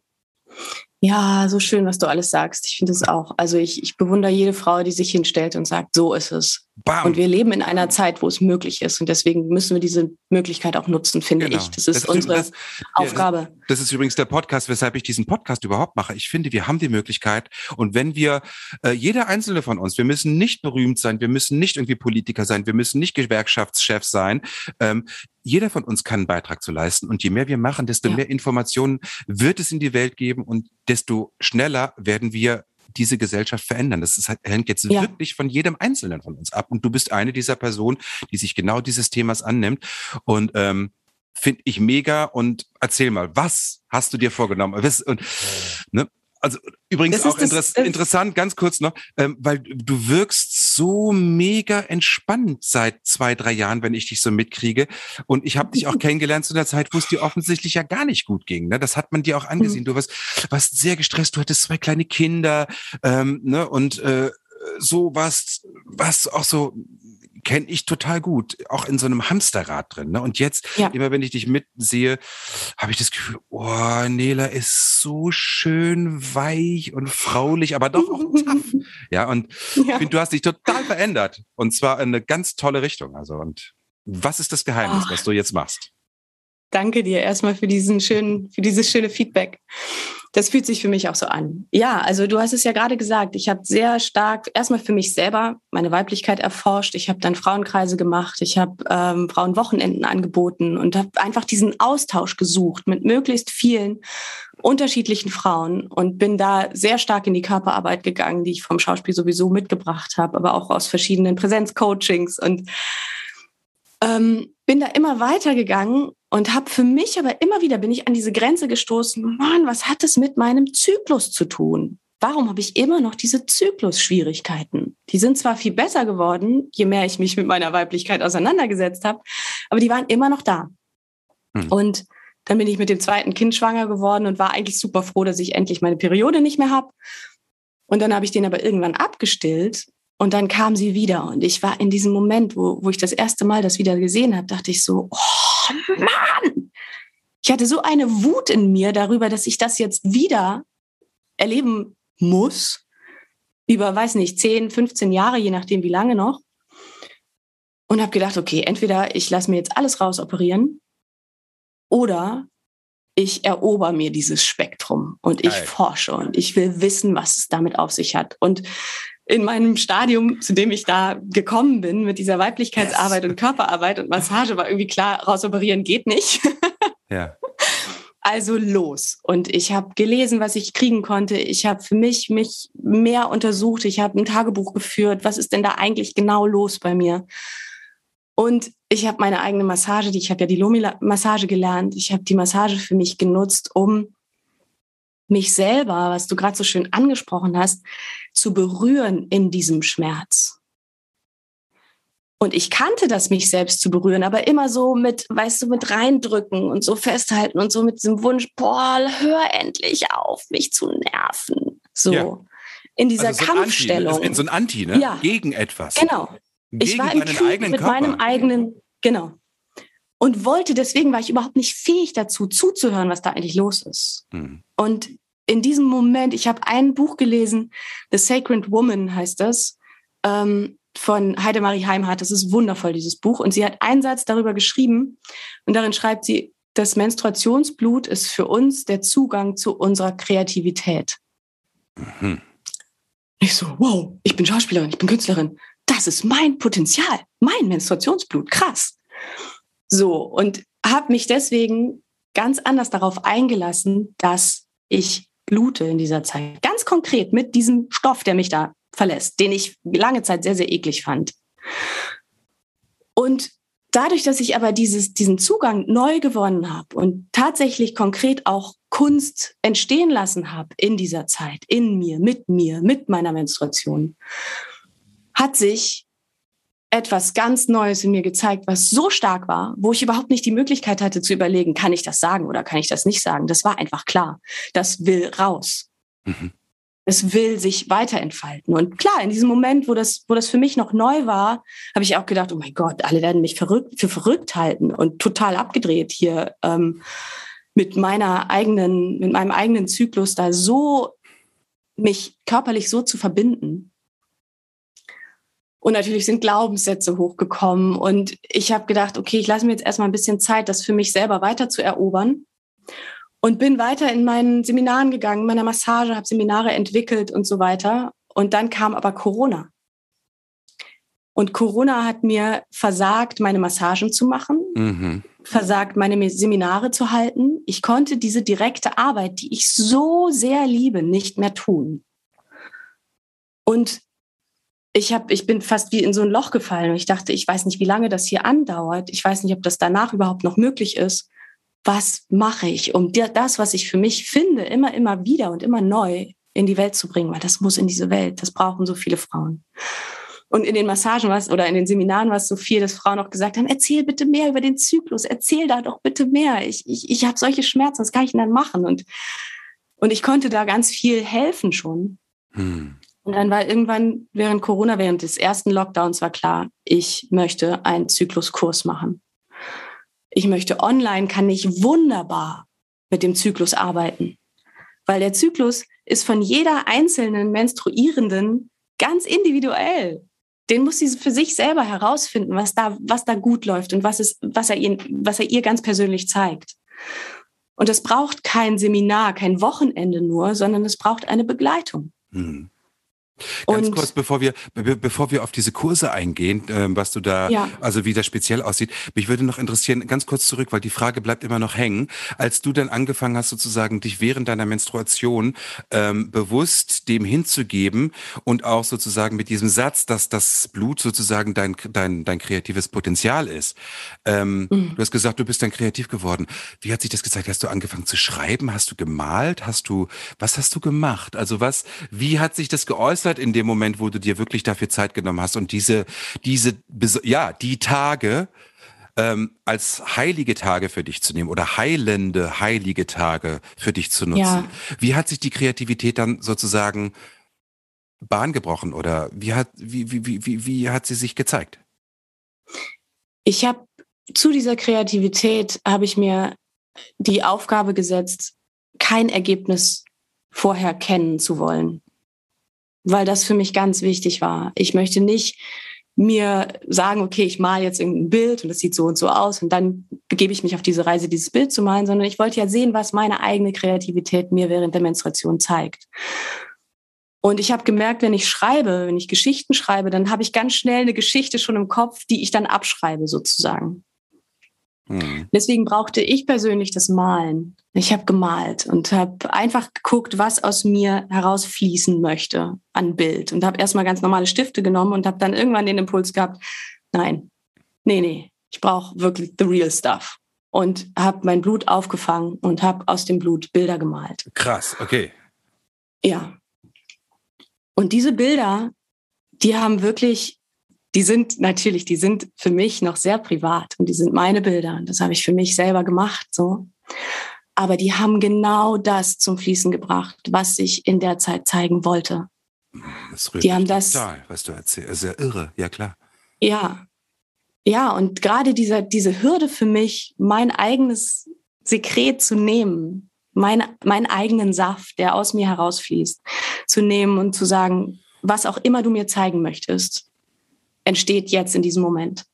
Ja, so schön, was du alles sagst. Ich finde es auch. Also ich, ich bewundere jede Frau, die sich hinstellt und sagt, so ist es. Bam. Und wir leben in einer Zeit, wo es möglich ist. Und deswegen müssen wir diese Möglichkeit auch nutzen, finde genau. ich. Das ist das unsere das, Aufgabe. Das, das, ist übrigens der Podcast, weshalb ich diesen Podcast überhaupt mache. Ich finde, wir haben die Möglichkeit. Und wenn wir, äh, jeder einzelne von uns, wir müssen nicht berühmt sein, wir müssen nicht irgendwie Politiker sein, wir müssen nicht Gewerkschaftschef sein. Ähm, jeder von uns kann einen Beitrag zu leisten. Und je mehr wir machen, desto ja. mehr Informationen wird es in die Welt geben und desto schneller werden wir diese Gesellschaft verändern. Das ist, hängt jetzt ja. wirklich von jedem Einzelnen von uns ab. Und du bist eine dieser Personen, die sich genau dieses Themas annimmt. Und ähm, finde ich mega. Und erzähl mal, was hast du dir vorgenommen? Und, ne, also übrigens auch das, inter interessant, ganz kurz noch, ähm, weil du wirkst so mega entspannt seit zwei, drei Jahren, wenn ich dich so mitkriege. Und ich habe dich auch kennengelernt zu einer Zeit, wo es dir offensichtlich ja gar nicht gut ging. Ne? Das hat man dir auch angesehen. Mhm. Du warst, warst sehr gestresst, du hattest zwei kleine Kinder ähm, ne? und äh, so warst, warst auch so kenne ich total gut, auch in so einem Hamsterrad drin. Ne? Und jetzt, ja. immer wenn ich dich mitsehe, habe ich das Gefühl, oh, Nela ist so schön weich und fraulich, aber doch auch tough. Ja, und ja. ich finde, du hast dich total verändert. Und zwar in eine ganz tolle Richtung. Also, und was ist das Geheimnis, oh. was du jetzt machst? Danke dir erstmal für diesen schönen, für dieses schöne Feedback. Das fühlt sich für mich auch so an. Ja, also du hast es ja gerade gesagt, ich habe sehr stark erstmal für mich selber meine Weiblichkeit erforscht. Ich habe dann Frauenkreise gemacht, ich habe ähm, Frauenwochenenden angeboten und habe einfach diesen Austausch gesucht mit möglichst vielen unterschiedlichen Frauen und bin da sehr stark in die Körperarbeit gegangen, die ich vom Schauspiel sowieso mitgebracht habe, aber auch aus verschiedenen Präsenzcoachings und ähm, bin da immer weitergegangen und habe für mich aber immer wieder bin ich an diese Grenze gestoßen. Mann, was hat es mit meinem Zyklus zu tun? Warum habe ich immer noch diese Zyklusschwierigkeiten? Die sind zwar viel besser geworden, je mehr ich mich mit meiner Weiblichkeit auseinandergesetzt habe, aber die waren immer noch da. Hm. Und dann bin ich mit dem zweiten Kind schwanger geworden und war eigentlich super froh, dass ich endlich meine Periode nicht mehr habe. Und dann habe ich den aber irgendwann abgestillt und dann kam sie wieder. Und ich war in diesem Moment, wo, wo ich das erste Mal das wieder gesehen habe, dachte ich so, oh Mann! Ich hatte so eine Wut in mir darüber, dass ich das jetzt wieder erleben muss. Über, weiß nicht, 10, 15 Jahre, je nachdem wie lange noch. Und habe gedacht, okay, entweder ich lasse mir jetzt alles rausoperieren oder ich erober mir dieses Spektrum und ich Geil. forsche und ich will wissen, was es damit auf sich hat. Und in meinem Stadium, zu dem ich da gekommen bin, mit dieser Weiblichkeitsarbeit yes. und Körperarbeit und Massage, war irgendwie klar, rausoperieren geht nicht. ja. Also los. Und ich habe gelesen, was ich kriegen konnte. Ich habe für mich mich mehr untersucht. Ich habe ein Tagebuch geführt. Was ist denn da eigentlich genau los bei mir? Und ich habe meine eigene Massage, die ich habe ja die Lomi-Massage gelernt. Ich habe die Massage für mich genutzt, um mich selber, was du gerade so schön angesprochen hast, zu berühren in diesem Schmerz. Und ich kannte das, mich selbst zu berühren, aber immer so mit, weißt du, mit reindrücken und so festhalten und so mit diesem Wunsch, boah, hör endlich auf, mich zu nerven. So. Ja. In dieser also so Kampfstellung. Anti, in so ein Anti, ne? Ja. Gegen etwas. Genau. Gegen ich war im Krieg mit Körper. meinem eigenen, genau. Und wollte, deswegen war ich überhaupt nicht fähig dazu, zuzuhören, was da eigentlich los ist. Hm. Und in diesem Moment, ich habe ein Buch gelesen, The Sacred Woman heißt das, ähm, von Heidemarie Heimhardt. Das ist wundervoll, dieses Buch. Und sie hat einen Satz darüber geschrieben und darin schreibt sie, das Menstruationsblut ist für uns der Zugang zu unserer Kreativität. Mhm. Ich so, wow, ich bin Schauspielerin, ich bin Künstlerin. Das ist mein Potenzial, mein Menstruationsblut, krass. So, und habe mich deswegen ganz anders darauf eingelassen, dass ich blute in dieser Zeit. Ganz konkret mit diesem Stoff, der mich da verlässt, den ich lange Zeit sehr, sehr eklig fand. Und dadurch, dass ich aber dieses, diesen Zugang neu gewonnen habe und tatsächlich konkret auch Kunst entstehen lassen habe in dieser Zeit, in mir, mit mir, mit meiner Menstruation, hat sich etwas ganz Neues in mir gezeigt, was so stark war, wo ich überhaupt nicht die Möglichkeit hatte zu überlegen, kann ich das sagen oder kann ich das nicht sagen. Das war einfach klar. Das will raus. Mhm. Es will sich weiterentfalten. Und klar, in diesem Moment, wo das, wo das für mich noch neu war, habe ich auch gedacht, oh mein Gott, alle werden mich verrückt, für verrückt halten und total abgedreht hier ähm, mit meiner eigenen, mit meinem eigenen Zyklus da so mich körperlich so zu verbinden. Und natürlich sind Glaubenssätze hochgekommen. Und ich habe gedacht, okay, ich lasse mir jetzt erstmal ein bisschen Zeit, das für mich selber weiter zu erobern. Und bin weiter in meinen Seminaren gegangen, meiner Massage, habe Seminare entwickelt und so weiter. Und dann kam aber Corona. Und Corona hat mir versagt, meine Massagen zu machen, mhm. versagt, meine Seminare zu halten. Ich konnte diese direkte Arbeit, die ich so sehr liebe, nicht mehr tun. Und ich habe, ich bin fast wie in so ein Loch gefallen und ich dachte, ich weiß nicht, wie lange das hier andauert. Ich weiß nicht, ob das danach überhaupt noch möglich ist. Was mache ich, um das, was ich für mich finde, immer, immer wieder und immer neu in die Welt zu bringen? Weil das muss in diese Welt. Das brauchen so viele Frauen. Und in den Massagen was oder in den Seminaren war es so viel, dass Frauen auch gesagt haben, erzähl bitte mehr über den Zyklus, erzähl da doch bitte mehr. Ich, ich, ich habe solche Schmerzen, was kann ich denn dann machen? Und, und ich konnte da ganz viel helfen schon. Hm. Und dann war irgendwann während Corona, während des ersten Lockdowns war klar, ich möchte einen Zykluskurs machen. Ich möchte online, kann ich wunderbar mit dem Zyklus arbeiten. Weil der Zyklus ist von jeder einzelnen Menstruierenden ganz individuell. Den muss sie für sich selber herausfinden, was da, was da gut läuft und was, ist, was, er ihr, was er ihr ganz persönlich zeigt. Und es braucht kein Seminar, kein Wochenende nur, sondern es braucht eine Begleitung. Mhm. Ganz und, kurz, bevor wir, be bevor wir auf diese Kurse eingehen, äh, was du da, ja. also wie das speziell aussieht, mich würde noch interessieren, ganz kurz zurück, weil die Frage bleibt immer noch hängen. Als du dann angefangen hast, sozusagen dich während deiner Menstruation ähm, bewusst dem hinzugeben und auch sozusagen mit diesem Satz, dass das Blut sozusagen dein, dein, dein kreatives Potenzial ist. Ähm, mhm. Du hast gesagt, du bist dann kreativ geworden. Wie hat sich das gezeigt? Hast du angefangen zu schreiben? Hast du gemalt? Hast du, was hast du gemacht? Also was, wie hat sich das geäußert in dem Moment, wo du dir wirklich dafür Zeit genommen hast und diese, diese, ja, die Tage, ähm, als heilige Tage für dich zu nehmen oder heilende, heilige Tage für dich zu nutzen. Ja. Wie hat sich die Kreativität dann sozusagen Bahn gebrochen oder wie hat, wie, wie, wie, wie, wie hat sie sich gezeigt? Ich habe zu dieser Kreativität habe ich mir die Aufgabe gesetzt, kein Ergebnis vorher kennen zu wollen, weil das für mich ganz wichtig war. Ich möchte nicht mir sagen, okay, ich male jetzt irgendein Bild und das sieht so und so aus und dann begebe ich mich auf diese Reise, dieses Bild zu malen, sondern ich wollte ja sehen, was meine eigene Kreativität mir während der Menstruation zeigt. Und ich habe gemerkt, wenn ich schreibe, wenn ich Geschichten schreibe, dann habe ich ganz schnell eine Geschichte schon im Kopf, die ich dann abschreibe sozusagen. Mhm. Deswegen brauchte ich persönlich das Malen. Ich habe gemalt und habe einfach geguckt, was aus mir herausfließen möchte an Bild und habe erstmal ganz normale Stifte genommen und habe dann irgendwann den Impuls gehabt, nein, nee, nee, ich brauche wirklich the real stuff und habe mein Blut aufgefangen und habe aus dem Blut Bilder gemalt. Krass, okay. Ja, und diese Bilder, die haben wirklich, die sind natürlich, die sind für mich noch sehr privat und die sind meine Bilder. Und das habe ich für mich selber gemacht, so. Aber die haben genau das zum Fließen gebracht, was ich in der Zeit zeigen wollte. Das die haben das, total, was du erzählst. Sehr irre, ja klar. Ja, ja, und gerade dieser, diese Hürde für mich, mein eigenes Sekret zu nehmen, mein, meinen eigenen Saft, der aus mir herausfließt, zu nehmen und zu sagen, was auch immer du mir zeigen möchtest, entsteht jetzt in diesem Moment.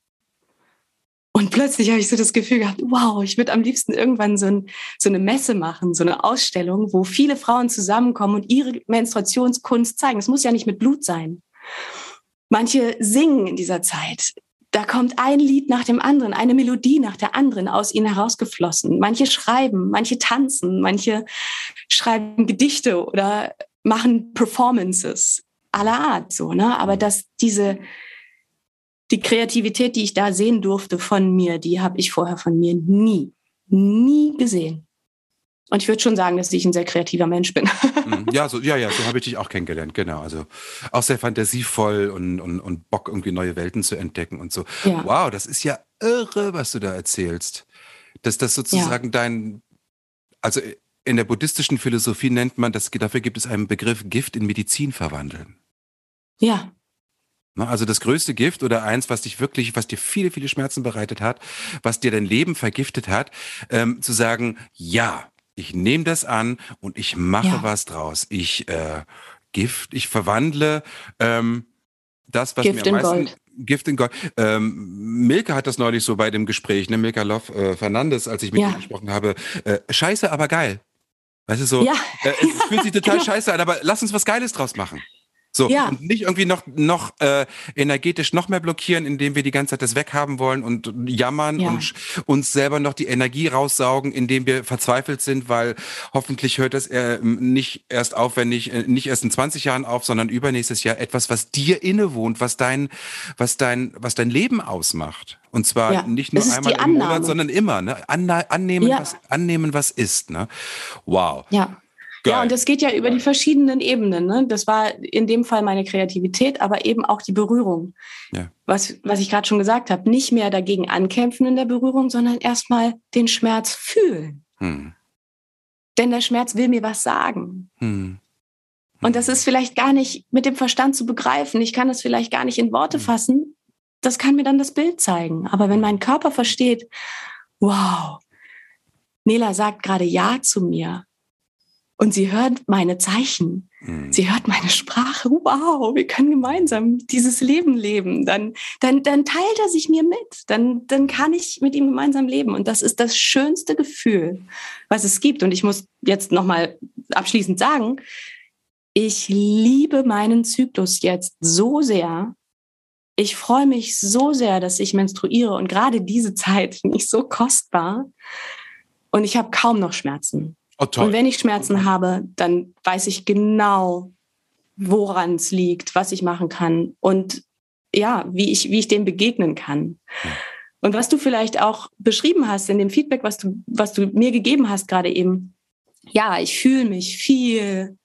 Und plötzlich habe ich so das Gefühl gehabt, wow, ich würde am liebsten irgendwann so, ein, so, eine Messe machen, so eine Ausstellung, wo viele Frauen zusammenkommen und ihre Menstruationskunst zeigen. Es muss ja nicht mit Blut sein. Manche singen in dieser Zeit da kommt ein Lied nach dem anderen, eine Melodie nach der anderen aus ihnen herausgeflossen. Manche schreiben, manche tanzen, manche schreiben Gedichte oder machen Performances aller Art, so, ne? Aber dass diese, die Kreativität, die ich da sehen durfte von mir, die habe ich vorher von mir nie, nie gesehen. Und ich würde schon sagen, dass ich ein sehr kreativer Mensch bin. Mhm. ja, so, ja, ja, so habe ich dich auch kennengelernt, genau. Also auch sehr fantasievoll und, und, und Bock, irgendwie neue Welten zu entdecken und so. Ja. Wow, das ist ja irre, was du da erzählst. Dass das sozusagen ja. dein, also in der buddhistischen Philosophie nennt man das, dafür gibt es einen Begriff Gift in Medizin verwandeln. Ja. Also das größte Gift oder eins, was dich wirklich, was dir viele, viele Schmerzen bereitet hat, was dir dein Leben vergiftet hat, ähm, zu sagen, ja, ich nehme das an und ich mache ja. was draus. Ich äh, Gift, ich verwandle ähm, das, was Gift mir am meisten Gold. Gift in Gold. Ähm, Milka hat das neulich so bei dem Gespräch, ne, Milka Love äh, Fernandes, als ich mit ja. ihm gesprochen habe. Äh, scheiße, aber geil. Weißt du so? Ja. Äh, es fühlt sich total genau. scheiße an, aber lass uns was Geiles draus machen. So, ja. und nicht irgendwie noch, noch äh, energetisch noch mehr blockieren, indem wir die ganze Zeit das weghaben wollen und jammern ja. und uns selber noch die Energie raussaugen, indem wir verzweifelt sind, weil hoffentlich hört das äh, nicht erst auf, wenn nicht, äh, nicht erst in 20 Jahren auf, sondern übernächstes Jahr etwas, was dir innewohnt, was dein, was dein, was dein Leben ausmacht. Und zwar ja. nicht nur einmal im Monat, sondern immer, ne? annehmen, was, annehmen, was ist, ne? Wow. Ja. Geil. Ja, und das geht ja über die verschiedenen Ebenen. Ne? Das war in dem Fall meine Kreativität, aber eben auch die Berührung. Ja. Was, was ich gerade schon gesagt habe, nicht mehr dagegen ankämpfen in der Berührung, sondern erstmal den Schmerz fühlen. Hm. Denn der Schmerz will mir was sagen. Hm. Und das ist vielleicht gar nicht mit dem Verstand zu begreifen. Ich kann das vielleicht gar nicht in Worte hm. fassen. Das kann mir dann das Bild zeigen. Aber wenn mein Körper versteht, wow, Nela sagt gerade Ja zu mir, und sie hört meine Zeichen. Mhm. Sie hört meine Sprache. Wow, wir können gemeinsam dieses Leben leben. Dann, dann, dann teilt er sich mir mit. Dann, dann kann ich mit ihm gemeinsam leben. Und das ist das schönste Gefühl, was es gibt. Und ich muss jetzt nochmal abschließend sagen, ich liebe meinen Zyklus jetzt so sehr. Ich freue mich so sehr, dass ich menstruiere und gerade diese Zeit finde ich so kostbar. Und ich habe kaum noch Schmerzen. Oh, und wenn ich Schmerzen habe, dann weiß ich genau, woran es liegt, was ich machen kann und ja, wie ich, wie ich dem begegnen kann. Und was du vielleicht auch beschrieben hast in dem Feedback, was du, was du mir gegeben hast gerade eben, ja, ich fühle mich viel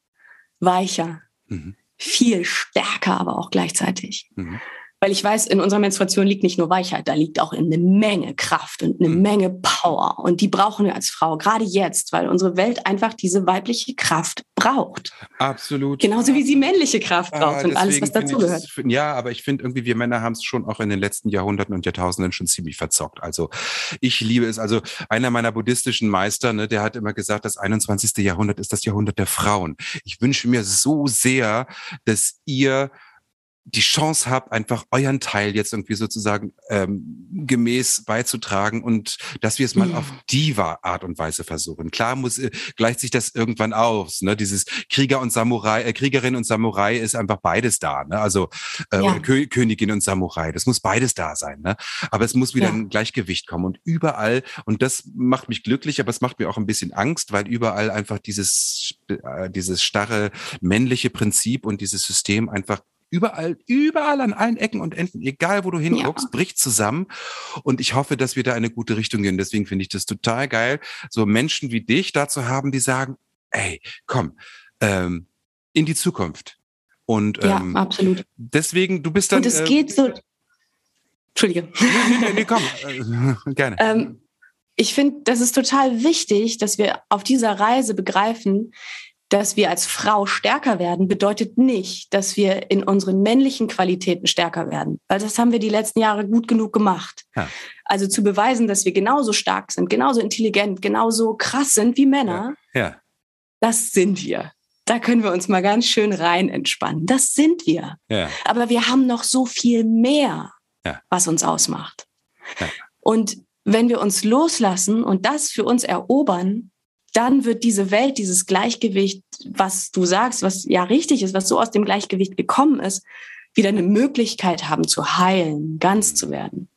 weicher, mhm. viel stärker, aber auch gleichzeitig. Mhm. Weil ich weiß, in unserer Menstruation liegt nicht nur Weichheit, da liegt auch eine Menge Kraft und eine mhm. Menge Power. Und die brauchen wir als Frau, gerade jetzt, weil unsere Welt einfach diese weibliche Kraft braucht. Absolut. Genauso wie sie männliche Kraft ah, braucht ah, und alles, was dazugehört. Ja, aber ich finde irgendwie, wir Männer haben es schon auch in den letzten Jahrhunderten und Jahrtausenden schon ziemlich verzockt. Also ich liebe es. Also einer meiner buddhistischen Meister, ne, der hat immer gesagt, das 21. Jahrhundert ist das Jahrhundert der Frauen. Ich wünsche mir so sehr, dass ihr die Chance habt, einfach euren Teil jetzt irgendwie sozusagen ähm, gemäß beizutragen und dass wir es mal mhm. auf die Art und Weise versuchen. Klar muss äh, gleicht sich das irgendwann aus. Ne? Dieses Krieger und Samurai, äh, Kriegerin und Samurai ist einfach beides da. Ne? Also äh, ja. Kö Königin und Samurai, das muss beides da sein. Ne? Aber es muss wieder ja. ein Gleichgewicht kommen und überall und das macht mich glücklich, aber es macht mir auch ein bisschen Angst, weil überall einfach dieses äh, dieses starre männliche Prinzip und dieses System einfach überall, überall an allen Ecken und Enden, egal wo du hinguckst, ja. bricht zusammen. Und ich hoffe, dass wir da eine gute Richtung gehen. Deswegen finde ich das total geil, so Menschen wie dich da zu haben, die sagen, ey, komm, ähm, in die Zukunft. Und ähm, ja, absolut. Deswegen, du bist dann. Und es äh, geht so. Entschuldige. Nee, nee, nee, nee komm, äh, gerne. Ähm, ich finde, das ist total wichtig, dass wir auf dieser Reise begreifen, dass wir als Frau stärker werden, bedeutet nicht, dass wir in unseren männlichen Qualitäten stärker werden. Weil das haben wir die letzten Jahre gut genug gemacht. Ja. Also zu beweisen, dass wir genauso stark sind, genauso intelligent, genauso krass sind wie Männer. Ja. ja. Das sind wir. Da können wir uns mal ganz schön rein entspannen. Das sind wir. Ja. Aber wir haben noch so viel mehr, was uns ausmacht. Und wenn wir uns loslassen und das für uns erobern, dann wird diese Welt, dieses Gleichgewicht, was du sagst, was ja richtig ist, was so aus dem Gleichgewicht gekommen ist, wieder eine Möglichkeit haben zu heilen, ganz zu werden.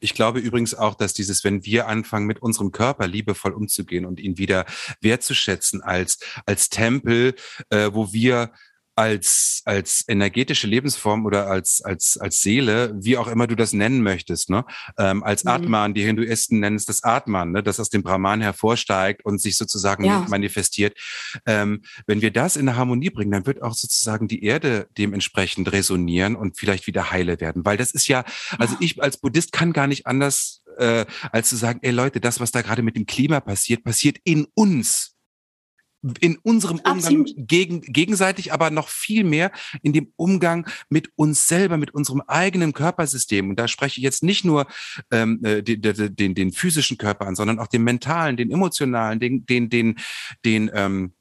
Ich glaube übrigens auch, dass dieses, wenn wir anfangen, mit unserem Körper liebevoll umzugehen und ihn wieder wertzuschätzen als, als Tempel, äh, wo wir als, als energetische Lebensform oder als, als, als Seele, wie auch immer du das nennen möchtest, ne? Ähm, als mhm. Atman, die Hinduisten nennen es das Atman, ne? das aus dem Brahman hervorsteigt und sich sozusagen ja. manifestiert. Ähm, wenn wir das in eine Harmonie bringen, dann wird auch sozusagen die Erde dementsprechend resonieren und vielleicht wieder heile werden. Weil das ist ja, also ich als Buddhist kann gar nicht anders, äh, als zu sagen, ey Leute, das, was da gerade mit dem Klima passiert, passiert in uns in unserem Umgang gegen, gegenseitig, aber noch viel mehr in dem Umgang mit uns selber, mit unserem eigenen Körpersystem. Und da spreche ich jetzt nicht nur ähm, äh, den, den, den physischen Körper an, sondern auch den mentalen, den emotionalen, den, den, den, den, ähm,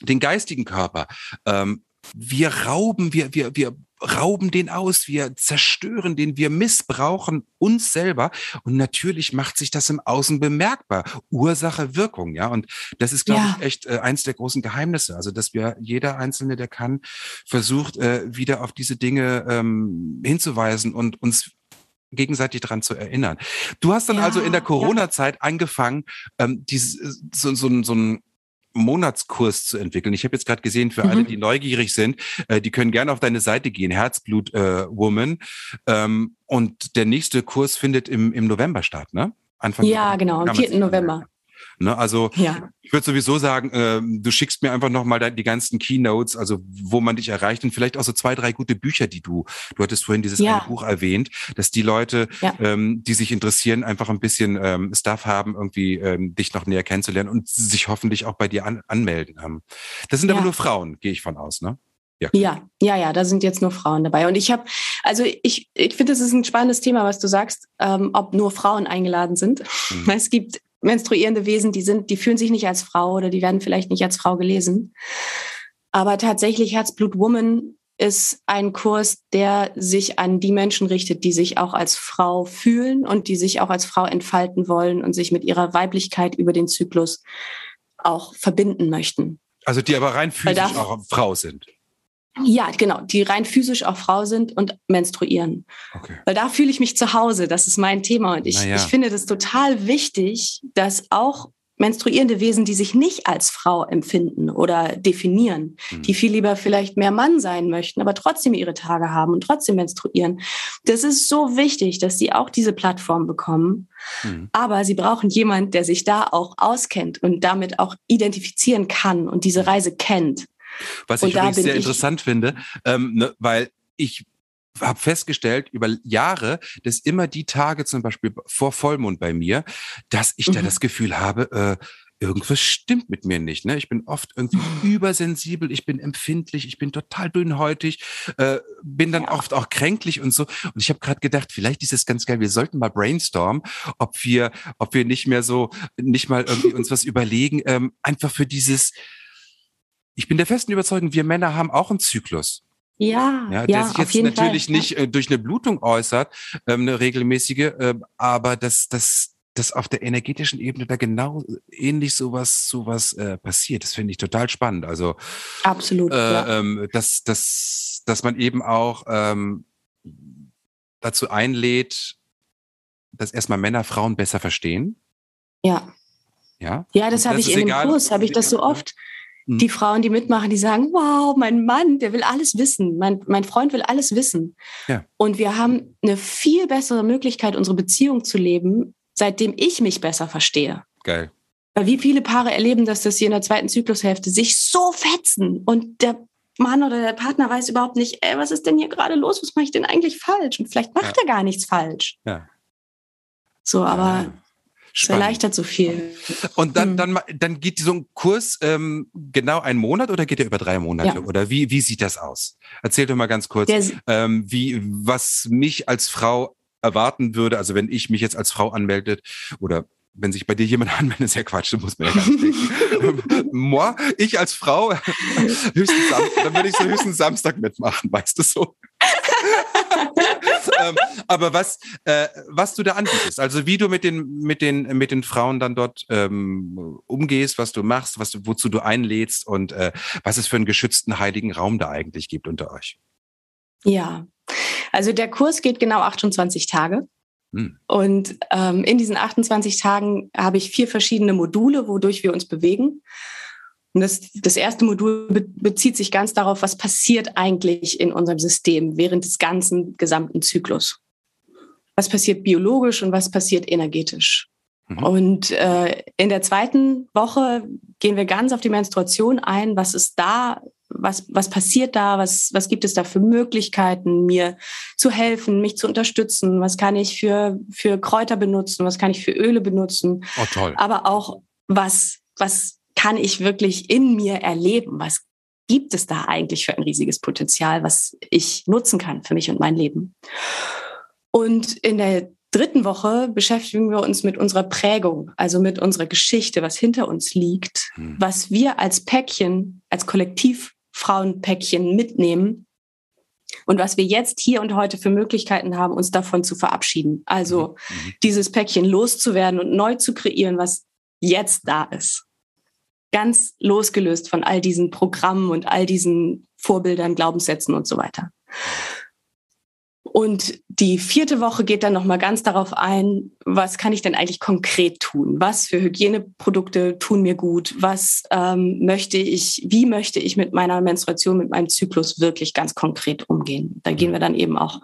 den geistigen Körper. Ähm, wir rauben, wir, wir, wir rauben den aus, wir zerstören den, wir missbrauchen uns selber. Und natürlich macht sich das im Außen bemerkbar. Ursache, Wirkung, ja. Und das ist, glaube ja. ich, echt äh, eins der großen Geheimnisse. Also, dass wir jeder Einzelne, der kann, versucht, äh, wieder auf diese Dinge ähm, hinzuweisen und uns gegenseitig daran zu erinnern. Du hast dann ja, also in der Corona-Zeit ja. angefangen, ähm, dieses, äh, so, so, so ein Monatskurs zu entwickeln. Ich habe jetzt gerade gesehen, für mhm. alle, die neugierig sind, äh, die können gerne auf deine Seite gehen, Herzblut äh, Woman. Ähm, und der nächste Kurs findet im, im November statt, ne? Anfang ja, genau, am 4. November. Ne, also ja. ich würde sowieso sagen, äh, du schickst mir einfach nochmal die ganzen Keynotes, also wo man dich erreicht und vielleicht auch so zwei, drei gute Bücher, die du, du hattest vorhin dieses ja. eine Buch erwähnt, dass die Leute, ja. ähm, die sich interessieren, einfach ein bisschen ähm, Stuff haben, irgendwie ähm, dich noch näher kennenzulernen und sich hoffentlich auch bei dir an, anmelden haben. Das sind aber nur Frauen, gehe ich von aus, ne? Ja. ja, ja, ja, da sind jetzt nur Frauen dabei. Und ich habe, also ich, ich finde, es ist ein spannendes Thema, was du sagst, ähm, ob nur Frauen eingeladen sind. Mhm. Es gibt menstruierende Wesen, die sind, die fühlen sich nicht als Frau oder die werden vielleicht nicht als Frau gelesen. Aber tatsächlich Herzblut Woman ist ein Kurs, der sich an die Menschen richtet, die sich auch als Frau fühlen und die sich auch als Frau entfalten wollen und sich mit ihrer Weiblichkeit über den Zyklus auch verbinden möchten. Also die aber rein physisch auch Frau sind. Ja, genau, die rein physisch auch Frau sind und menstruieren. Okay. Weil da fühle ich mich zu Hause, das ist mein Thema. Und ich, ja. ich finde das total wichtig, dass auch menstruierende Wesen, die sich nicht als Frau empfinden oder definieren, mhm. die viel lieber vielleicht mehr Mann sein möchten, aber trotzdem ihre Tage haben und trotzdem menstruieren. Das ist so wichtig, dass sie auch diese Plattform bekommen. Mhm. Aber sie brauchen jemand, der sich da auch auskennt und damit auch identifizieren kann und diese Reise kennt. Was ich übrigens sehr interessant finde, ähm, ne, weil ich habe festgestellt über Jahre, dass immer die Tage zum Beispiel vor Vollmond bei mir, dass ich mhm. da das Gefühl habe, äh, irgendwas stimmt mit mir nicht. Ne? Ich bin oft irgendwie mhm. übersensibel, ich bin empfindlich, ich bin total dünnhäutig, äh, bin dann ja. oft auch kränklich und so. Und ich habe gerade gedacht, vielleicht ist es ganz geil, wir sollten mal brainstormen, ob wir, ob wir nicht mehr so, nicht mal irgendwie uns was überlegen, ähm, einfach für dieses, ich bin der festen Überzeugung, wir Männer haben auch einen Zyklus. Ja, ja, der ja, sich jetzt natürlich Fall. nicht äh, durch eine Blutung äußert, ähm, eine regelmäßige, äh, aber dass das dass auf der energetischen Ebene da genau ähnlich sowas sowas äh, passiert. Das finde ich total spannend. Also absolut, äh, ja. ähm, dass dass dass man eben auch ähm, dazu einlädt, dass erstmal Männer Frauen besser verstehen. Ja. Ja. Ja, das habe ich in dem Kurs, habe ich das so oft hm. die Frauen, die mitmachen, die sagen, wow, mein Mann, der will alles wissen. Mein, mein Freund will alles wissen. Ja. Und wir haben eine viel bessere Möglichkeit, unsere Beziehung zu leben, seitdem ich mich besser verstehe. Geil. Weil wie viele Paare erleben das, dass sie in der zweiten Zyklushälfte sich so fetzen und der Mann oder der Partner weiß überhaupt nicht, ey, was ist denn hier gerade los? Was mache ich denn eigentlich falsch? Und vielleicht macht ja. er gar nichts falsch. Ja. So, aber ja. Es erleichtert so viel. Und dann, mhm. dann, dann geht so ein Kurs ähm, genau einen Monat oder geht er über drei Monate? Ja. Oder wie, wie sieht das aus? Erzähl doch mal ganz kurz, ähm, wie, was mich als Frau erwarten würde, also wenn ich mich jetzt als Frau anmelde oder wenn sich bei dir jemand anmeldet, ist ja Quatsch, du musst mir ja gar nicht denken. Moi, ich als Frau, höchstens dann würde ich so höchstens Samstag mitmachen, weißt du so. Ähm, aber was, äh, was du da anbietest, also wie du mit den, mit den, mit den Frauen dann dort ähm, umgehst, was du machst, was wozu du einlädst und äh, was es für einen geschützten heiligen Raum da eigentlich gibt unter euch. Ja, also der Kurs geht genau 28 Tage. Hm. Und ähm, in diesen 28 Tagen habe ich vier verschiedene Module, wodurch wir uns bewegen. Und das, das erste Modul be bezieht sich ganz darauf, was passiert eigentlich in unserem System während des ganzen gesamten Zyklus. Was passiert biologisch und was passiert energetisch. Mhm. Und äh, in der zweiten Woche gehen wir ganz auf die Menstruation ein. Was ist da? Was, was passiert da? Was, was gibt es da für Möglichkeiten, mir zu helfen, mich zu unterstützen? Was kann ich für, für Kräuter benutzen? Was kann ich für Öle benutzen? Oh, toll. Aber auch, was, was kann ich wirklich in mir erleben? Was gibt es da eigentlich für ein riesiges Potenzial, was ich nutzen kann für mich und mein Leben? Und in der dritten Woche beschäftigen wir uns mit unserer Prägung, also mit unserer Geschichte, was hinter uns liegt, hm. was wir als Päckchen, als Kollektivfrauenpäckchen mitnehmen und was wir jetzt hier und heute für Möglichkeiten haben, uns davon zu verabschieden. Also mhm. mhm. dieses Päckchen loszuwerden und neu zu kreieren, was jetzt da ist ganz losgelöst von all diesen Programmen und all diesen Vorbildern, Glaubenssätzen und so weiter. Und die vierte Woche geht dann nochmal ganz darauf ein, was kann ich denn eigentlich konkret tun? Was für Hygieneprodukte tun mir gut? Was ähm, möchte ich, wie möchte ich mit meiner Menstruation, mit meinem Zyklus wirklich ganz konkret umgehen? Da gehen wir dann eben auch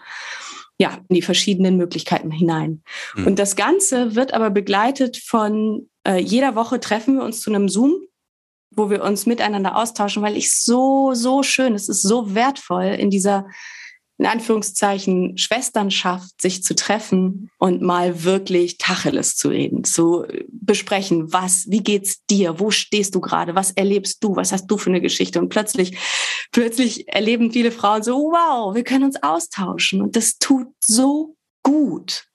ja, in die verschiedenen Möglichkeiten hinein. Mhm. Und das Ganze wird aber begleitet von äh, jeder Woche treffen wir uns zu einem Zoom wo wir uns miteinander austauschen, weil ich so, so schön, es ist so wertvoll in dieser, in Anführungszeichen, Schwesternschaft, sich zu treffen und mal wirklich Tacheles zu reden, zu besprechen, was, wie geht's dir, wo stehst du gerade, was erlebst du, was hast du für eine Geschichte? Und plötzlich, plötzlich erleben viele Frauen so, wow, wir können uns austauschen. Und das tut so gut.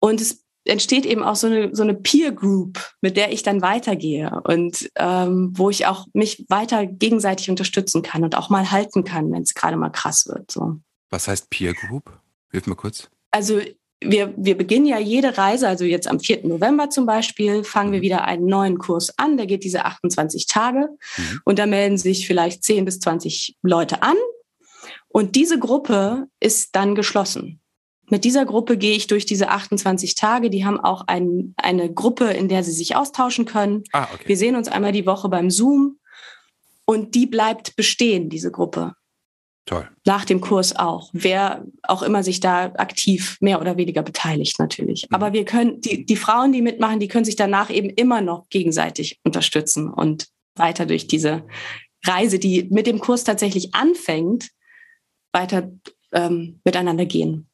Und es entsteht eben auch so eine, so eine Peer Group, mit der ich dann weitergehe und ähm, wo ich auch mich weiter gegenseitig unterstützen kann und auch mal halten kann, wenn es gerade mal krass wird. So. Was heißt Peer Group? Hilf mir kurz. Also wir, wir beginnen ja jede Reise, also jetzt am 4. November zum Beispiel, fangen wir mhm. wieder einen neuen Kurs an. Der geht diese 28 Tage mhm. und da melden sich vielleicht 10 bis 20 Leute an. Und diese Gruppe ist dann geschlossen. Mit dieser Gruppe gehe ich durch diese 28 Tage. Die haben auch ein, eine Gruppe, in der sie sich austauschen können. Ah, okay. Wir sehen uns einmal die Woche beim Zoom und die bleibt bestehen, diese Gruppe. Toll. Nach dem Kurs auch. Wer auch immer sich da aktiv mehr oder weniger beteiligt, natürlich. Mhm. Aber wir können, die, die Frauen, die mitmachen, die können sich danach eben immer noch gegenseitig unterstützen und weiter durch diese Reise, die mit dem Kurs tatsächlich anfängt, weiter ähm, miteinander gehen.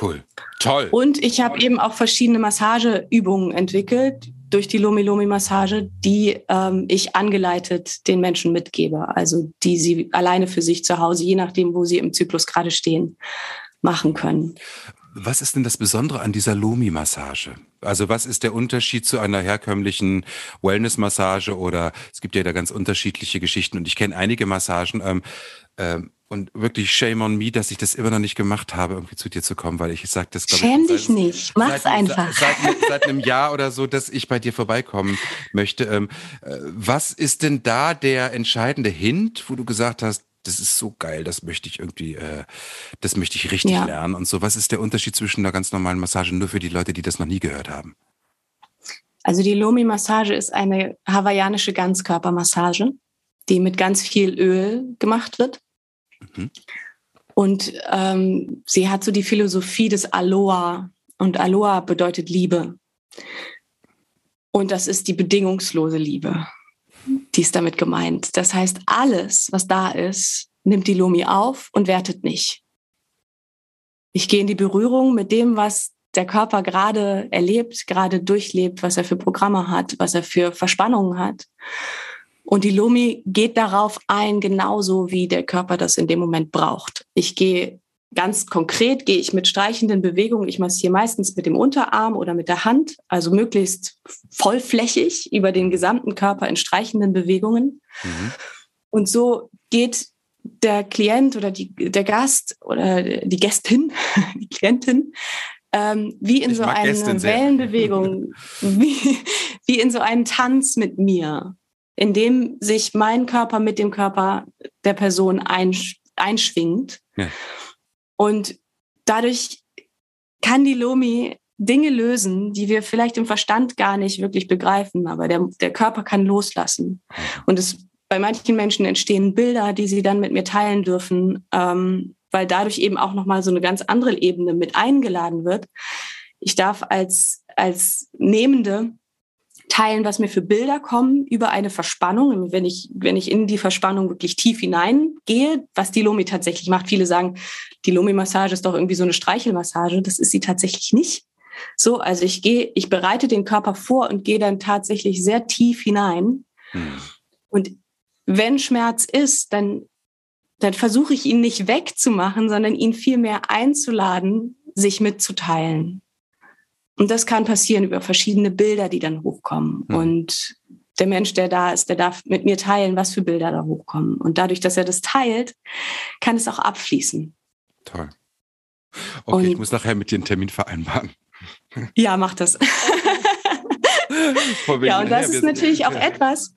Cool. Toll. Und ich habe eben auch verschiedene Massageübungen entwickelt, durch die Lomi-Lomi-Massage, die ähm, ich angeleitet den Menschen mitgebe. Also die sie alleine für sich zu Hause, je nachdem, wo sie im Zyklus gerade stehen, machen können. Was ist denn das Besondere an dieser Lomi-Massage? Also was ist der Unterschied zu einer herkömmlichen Wellness-Massage oder es gibt ja da ganz unterschiedliche Geschichten und ich kenne einige Massagen. Ähm, ähm, und wirklich shame on me, dass ich das immer noch nicht gemacht habe, irgendwie zu dir zu kommen, weil ich sage das glaube Schäm dich nicht, mach's seit, einfach. Seit, seit, seit, einem Jahr oder so, dass ich bei dir vorbeikommen möchte. Ähm, äh, was ist denn da der entscheidende Hint, wo du gesagt hast, das ist so geil, das möchte ich irgendwie, äh, das möchte ich richtig ja. lernen und so. Was ist der Unterschied zwischen einer ganz normalen Massage, nur für die Leute, die das noch nie gehört haben? Also die Lomi-Massage ist eine hawaiianische Ganzkörpermassage, die mit ganz viel Öl gemacht wird. Mhm. Und ähm, sie hat so die Philosophie des Aloha. Und Aloha bedeutet Liebe. Und das ist die bedingungslose Liebe. Die ist damit gemeint. Das heißt, alles, was da ist, nimmt die Lomi auf und wertet nicht. Ich gehe in die Berührung mit dem, was der Körper gerade erlebt, gerade durchlebt, was er für Programme hat, was er für Verspannungen hat. Und die Lomi geht darauf ein, genauso wie der Körper das in dem Moment braucht. Ich gehe ganz konkret, gehe ich mit streichenden Bewegungen, ich massiere meistens mit dem Unterarm oder mit der Hand, also möglichst vollflächig über den gesamten Körper in streichenden Bewegungen. Mhm. Und so geht der Klient oder die, der Gast oder die Gästin, die Klientin, ähm, wie in ich so eine Wellenbewegung, wie, wie in so einen Tanz mit mir in dem sich mein Körper mit dem Körper der Person einsch einschwingt. Ja. Und dadurch kann die Lomi Dinge lösen, die wir vielleicht im Verstand gar nicht wirklich begreifen, aber der, der Körper kann loslassen. Und es, bei manchen Menschen entstehen Bilder, die sie dann mit mir teilen dürfen, ähm, weil dadurch eben auch nochmal so eine ganz andere Ebene mit eingeladen wird. Ich darf als, als Nehmende teilen, was mir für Bilder kommen über eine Verspannung. Wenn ich, wenn ich in die Verspannung wirklich tief hineingehe, was die Lomi tatsächlich macht. Viele sagen, die Lomi-Massage ist doch irgendwie so eine Streichelmassage. Das ist sie tatsächlich nicht. So, also ich gehe, ich bereite den Körper vor und gehe dann tatsächlich sehr tief hinein. Hm. Und wenn Schmerz ist, dann, dann versuche ich ihn nicht wegzumachen, sondern ihn vielmehr einzuladen, sich mitzuteilen. Und das kann passieren über verschiedene Bilder, die dann hochkommen. Mhm. Und der Mensch, der da ist, der darf mit mir teilen, was für Bilder da hochkommen. Und dadurch, dass er das teilt, kann es auch abfließen. Toll. Okay, und, ich muss nachher mit dir einen Termin vereinbaren. Ja, mach das. ja, und das ist natürlich auch etwas,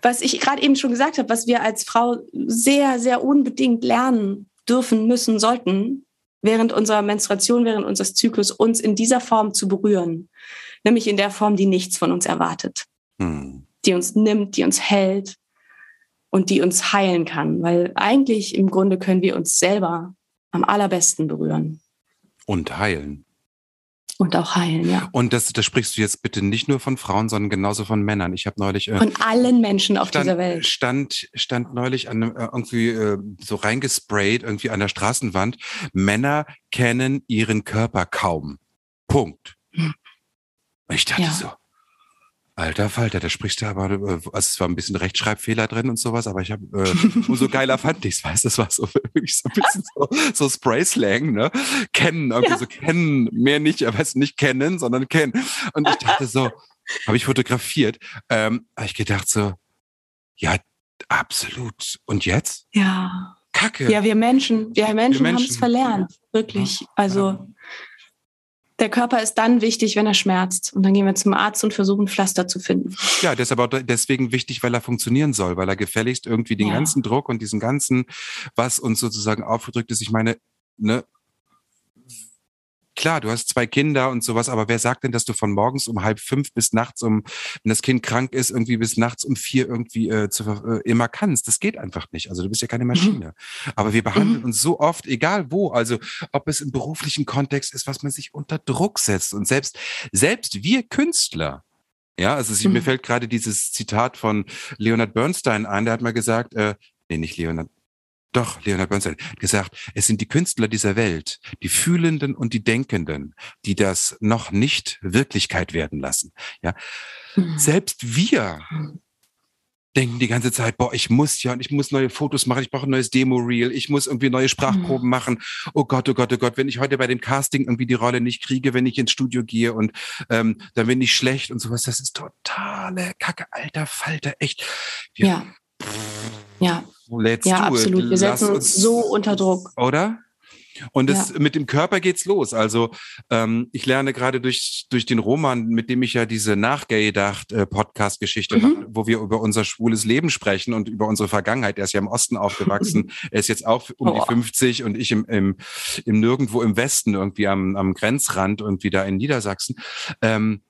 was ich gerade eben schon gesagt habe, was wir als Frau sehr, sehr unbedingt lernen dürfen, müssen, sollten, während unserer Menstruation, während unseres Zyklus uns in dieser Form zu berühren. Nämlich in der Form, die nichts von uns erwartet. Hm. Die uns nimmt, die uns hält und die uns heilen kann. Weil eigentlich im Grunde können wir uns selber am allerbesten berühren. Und heilen. Und auch heilen, ja. Und das, das sprichst du jetzt bitte nicht nur von Frauen, sondern genauso von Männern. Ich habe neulich äh, von allen Menschen auf stand, dieser Welt stand stand neulich an, äh, irgendwie äh, so reingesprayt irgendwie an der Straßenwand. Männer kennen ihren Körper kaum. Punkt. Hm. Ich dachte ja. so, Alter Falter, da sprichst du aber, äh, also es war ein bisschen Rechtschreibfehler drin und sowas, aber ich habe, äh, umso geiler fand ich's, weißt das war so wirklich so ein bisschen so, so Spray-Slang, ne? Kennen, irgendwie ja. so kennen, mehr nicht, aber es nicht kennen, sondern kennen. Und ich dachte so, habe ich fotografiert, ähm, habe ich gedacht so, ja, absolut. Und jetzt? Ja. Kacke. Ja, wir Menschen, wir Menschen, Menschen. haben es verlernt, wirklich. Also der Körper ist dann wichtig, wenn er schmerzt. Und dann gehen wir zum Arzt und versuchen, Pflaster zu finden. Ja, der ist aber auch deswegen wichtig, weil er funktionieren soll, weil er gefälligst irgendwie den ja. ganzen Druck und diesen ganzen, was uns sozusagen aufgedrückt ist. Ich meine, ne, klar, du hast zwei Kinder und sowas, aber wer sagt denn, dass du von morgens um halb fünf bis nachts um, wenn das Kind krank ist, irgendwie bis nachts um vier irgendwie äh, zu, äh, immer kannst? Das geht einfach nicht. Also du bist ja keine mhm. Maschine. Mhm. Aber wir behandeln mhm. uns so oft, egal wo, also ob es im beruflichen Kontext ist, was man sich unter Druck setzt. Und selbst, selbst wir Künstler, ja, also sie, mhm. mir fällt gerade dieses Zitat von Leonard Bernstein ein, der hat mal gesagt, äh, nee, nicht Leonard, doch, Leonard Bernstein hat gesagt, es sind die Künstler dieser Welt, die Fühlenden und die Denkenden, die das noch nicht Wirklichkeit werden lassen. Ja, mhm. selbst wir denken die ganze Zeit, boah, ich muss ja, ich muss neue Fotos machen, ich brauche ein neues Demo-Reel, ich muss irgendwie neue Sprachproben mhm. machen. Oh Gott, oh Gott, oh Gott, wenn ich heute bei dem Casting irgendwie die Rolle nicht kriege, wenn ich ins Studio gehe und ähm, dann bin ich schlecht und sowas, das ist totale Kacke, alter Falter, echt. Wir, ja. Ja. Let's ja, absolut. Wir setzen uns so unter Druck. Oder? Und das, ja. mit dem Körper geht's los. Also ähm, ich lerne gerade durch durch den Roman, mit dem ich ja diese Nachgedacht äh, Podcast Geschichte mhm. mache, wo wir über unser schwules Leben sprechen und über unsere Vergangenheit. Er ist ja im Osten aufgewachsen, er ist jetzt auch um oh. die 50 und ich im, im im nirgendwo im Westen irgendwie am am Grenzrand und wieder in Niedersachsen. Ähm,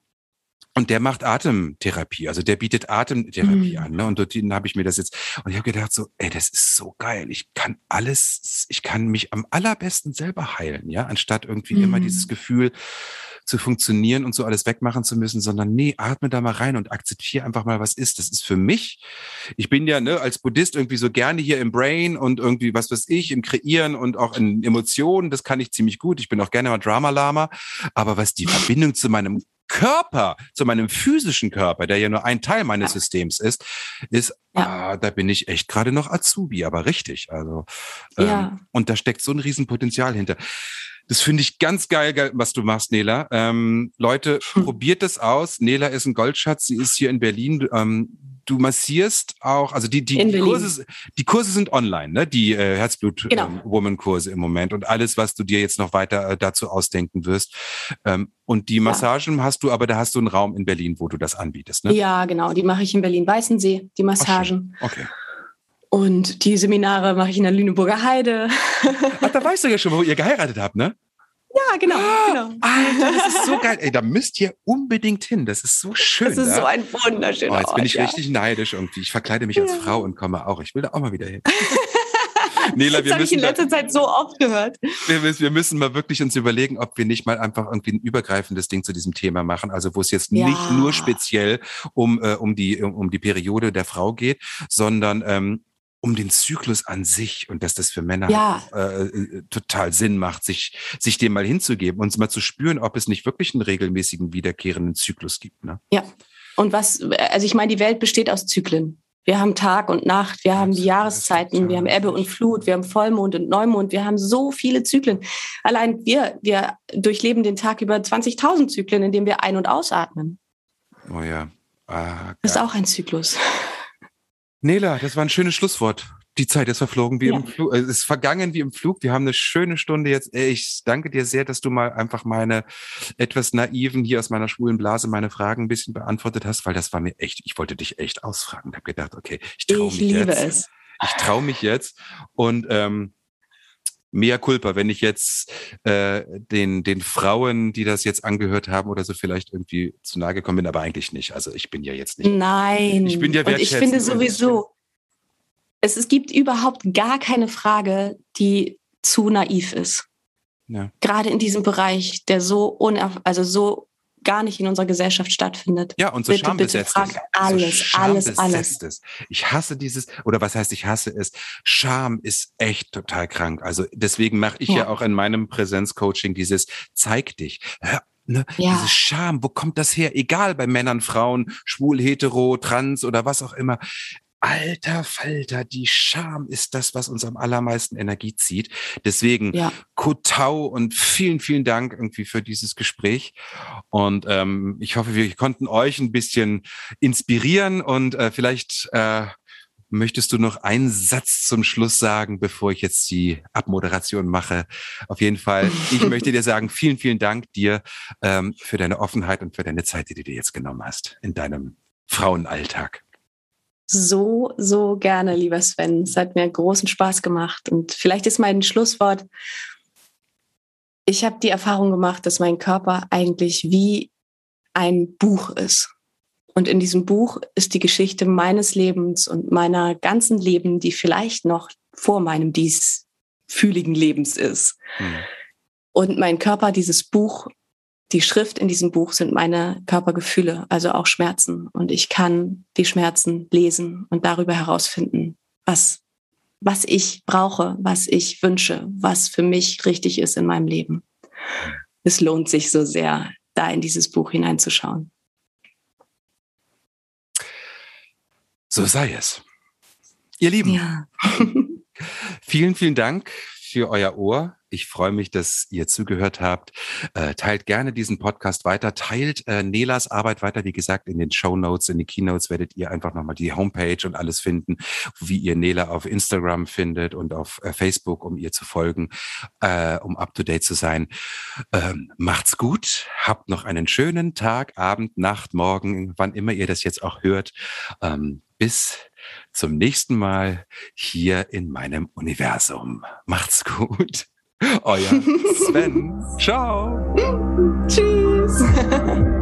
und der macht Atemtherapie, also der bietet Atemtherapie mhm. an. Ne? Und dort habe ich mir das jetzt, und ich habe gedacht so, ey, das ist so geil. Ich kann alles, ich kann mich am allerbesten selber heilen, ja, anstatt irgendwie mhm. immer dieses Gefühl zu funktionieren und so alles wegmachen zu müssen, sondern nee, atme da mal rein und akzeptiere einfach mal, was ist. Das ist für mich. Ich bin ja ne, als Buddhist irgendwie so gerne hier im Brain und irgendwie, was weiß ich, im Kreieren und auch in Emotionen. Das kann ich ziemlich gut. Ich bin auch gerne mal Drama-Lama. Aber was die Verbindung zu meinem Körper, zu meinem physischen Körper, der ja nur ein Teil meines ja. Systems ist, ist, ja. ah, da bin ich echt gerade noch Azubi, aber richtig. Also, ähm, ja. und da steckt so ein Riesenpotenzial hinter. Das finde ich ganz geil, was du machst, Nela. Ähm, Leute, hm. probiert das aus. Nela ist ein Goldschatz. Sie ist hier in Berlin. Ähm, du massierst auch, also die, die, die Kurse, die Kurse sind online, ne? Die äh, Herzblut-Woman-Kurse genau. ähm, im Moment und alles, was du dir jetzt noch weiter äh, dazu ausdenken wirst. Ähm, und die Massagen ja. hast du, aber da hast du einen Raum in Berlin, wo du das anbietest, ne? Ja, genau. Die mache ich in Berlin-Weißensee, die Massagen. Ach, okay. Und die Seminare mache ich in der Lüneburger Heide. Ach, da weißt du ja schon, wo ihr geheiratet habt, ne? Ja, genau, ah, genau. Alter, das ist so geil. Ey, da müsst ihr unbedingt hin. Das ist so schön. Das ist da. so ein wunderschöner oh, Jetzt Ort, bin ich ja. richtig neidisch irgendwie. Ich verkleide mich als ja. Frau und komme auch. Ich will da auch mal wieder hin. Nela, das habe ich in letzter da, Zeit so oft gehört. Wir, wir, müssen mal wirklich uns überlegen, ob wir nicht mal einfach irgendwie ein übergreifendes Ding zu diesem Thema machen. Also wo es jetzt ja. nicht nur speziell um, äh, um, die, um, um die Periode der Frau geht, sondern ähm, um den Zyklus an sich und dass das für Männer ja. äh, äh, total Sinn macht, sich, sich dem mal hinzugeben und mal zu spüren, ob es nicht wirklich einen regelmäßigen wiederkehrenden Zyklus gibt. Ne? Ja. Und was, also ich meine, die Welt besteht aus Zyklen. Wir haben Tag und Nacht, wir haben die Jahreszeiten, wir haben Ebbe und Flut, wir haben Vollmond und Neumond, wir haben so viele Zyklen. Allein wir, wir durchleben den Tag über 20.000 Zyklen, indem wir ein- und ausatmen. Oh ja. Ah, das ist auch ein Zyklus. Nela, das war ein schönes Schlusswort. Die Zeit ist verflogen wie ja. im Flug, es ist vergangen wie im Flug. Wir haben eine schöne Stunde jetzt. Ich danke dir sehr, dass du mal einfach meine etwas naiven hier aus meiner schwulen Blase meine Fragen ein bisschen beantwortet hast, weil das war mir echt, ich wollte dich echt ausfragen. Ich habe gedacht, okay, ich traue mich liebe jetzt. Es. Ich traue mich jetzt und ähm, mehr Culpa, wenn ich jetzt äh, den, den Frauen, die das jetzt angehört haben oder so, vielleicht irgendwie zu nahe gekommen bin, aber eigentlich nicht. Also ich bin ja jetzt nicht. Nein. Ich bin ja Und ich finde sowieso, es, es gibt überhaupt gar keine Frage, die zu naiv ist. Ja. Gerade in diesem Bereich, der so unerf also so gar nicht in unserer Gesellschaft stattfindet. Ja, und so bitte, schambesetzt bitte frag alles, so alles, alles. Ist. Ich hasse dieses, oder was heißt, ich hasse es? Scham ist echt total krank. Also deswegen mache ich ja. ja auch in meinem Präsenzcoaching dieses Zeig dich. Hör Ne? Ja. Diese Scham, wo kommt das her? Egal bei Männern, Frauen, schwul, hetero, trans oder was auch immer. Alter Falter, die Scham ist das, was uns am allermeisten Energie zieht. Deswegen ja. Kotau und vielen, vielen Dank irgendwie für dieses Gespräch. Und ähm, ich hoffe, wir konnten euch ein bisschen inspirieren und äh, vielleicht äh, möchtest du noch einen Satz zum Schluss sagen, bevor ich jetzt die Abmoderation mache? Auf jeden Fall, ich möchte dir sagen, vielen, vielen Dank dir ähm, für deine Offenheit und für deine Zeit, die du dir jetzt genommen hast in deinem Frauenalltag. So, so gerne, lieber Sven. Es hat mir großen Spaß gemacht. Und vielleicht ist mein Schlusswort, ich habe die Erfahrung gemacht, dass mein Körper eigentlich wie ein Buch ist. Und in diesem Buch ist die Geschichte meines Lebens und meiner ganzen Leben, die vielleicht noch vor meinem diesfühligen Lebens ist. Mhm. Und mein Körper, dieses Buch, die Schrift in diesem Buch sind meine Körpergefühle, also auch Schmerzen. Und ich kann die Schmerzen lesen und darüber herausfinden, was was ich brauche, was ich wünsche, was für mich richtig ist in meinem Leben. Es lohnt sich so sehr, da in dieses Buch hineinzuschauen. So sei es. Ihr Lieben, ja. vielen, vielen Dank für euer Ohr. Ich freue mich, dass ihr zugehört habt. Äh, teilt gerne diesen Podcast weiter. Teilt äh, Nelas Arbeit weiter. Wie gesagt, in den Show Notes, in den Keynotes werdet ihr einfach nochmal die Homepage und alles finden, wie ihr Nela auf Instagram findet und auf äh, Facebook, um ihr zu folgen, äh, um up to date zu sein. Ähm, macht's gut. Habt noch einen schönen Tag, Abend, Nacht, Morgen, wann immer ihr das jetzt auch hört. Ähm, bis zum nächsten Mal hier in meinem Universum. Macht's gut. Euer Sven. Ciao. Tschüss.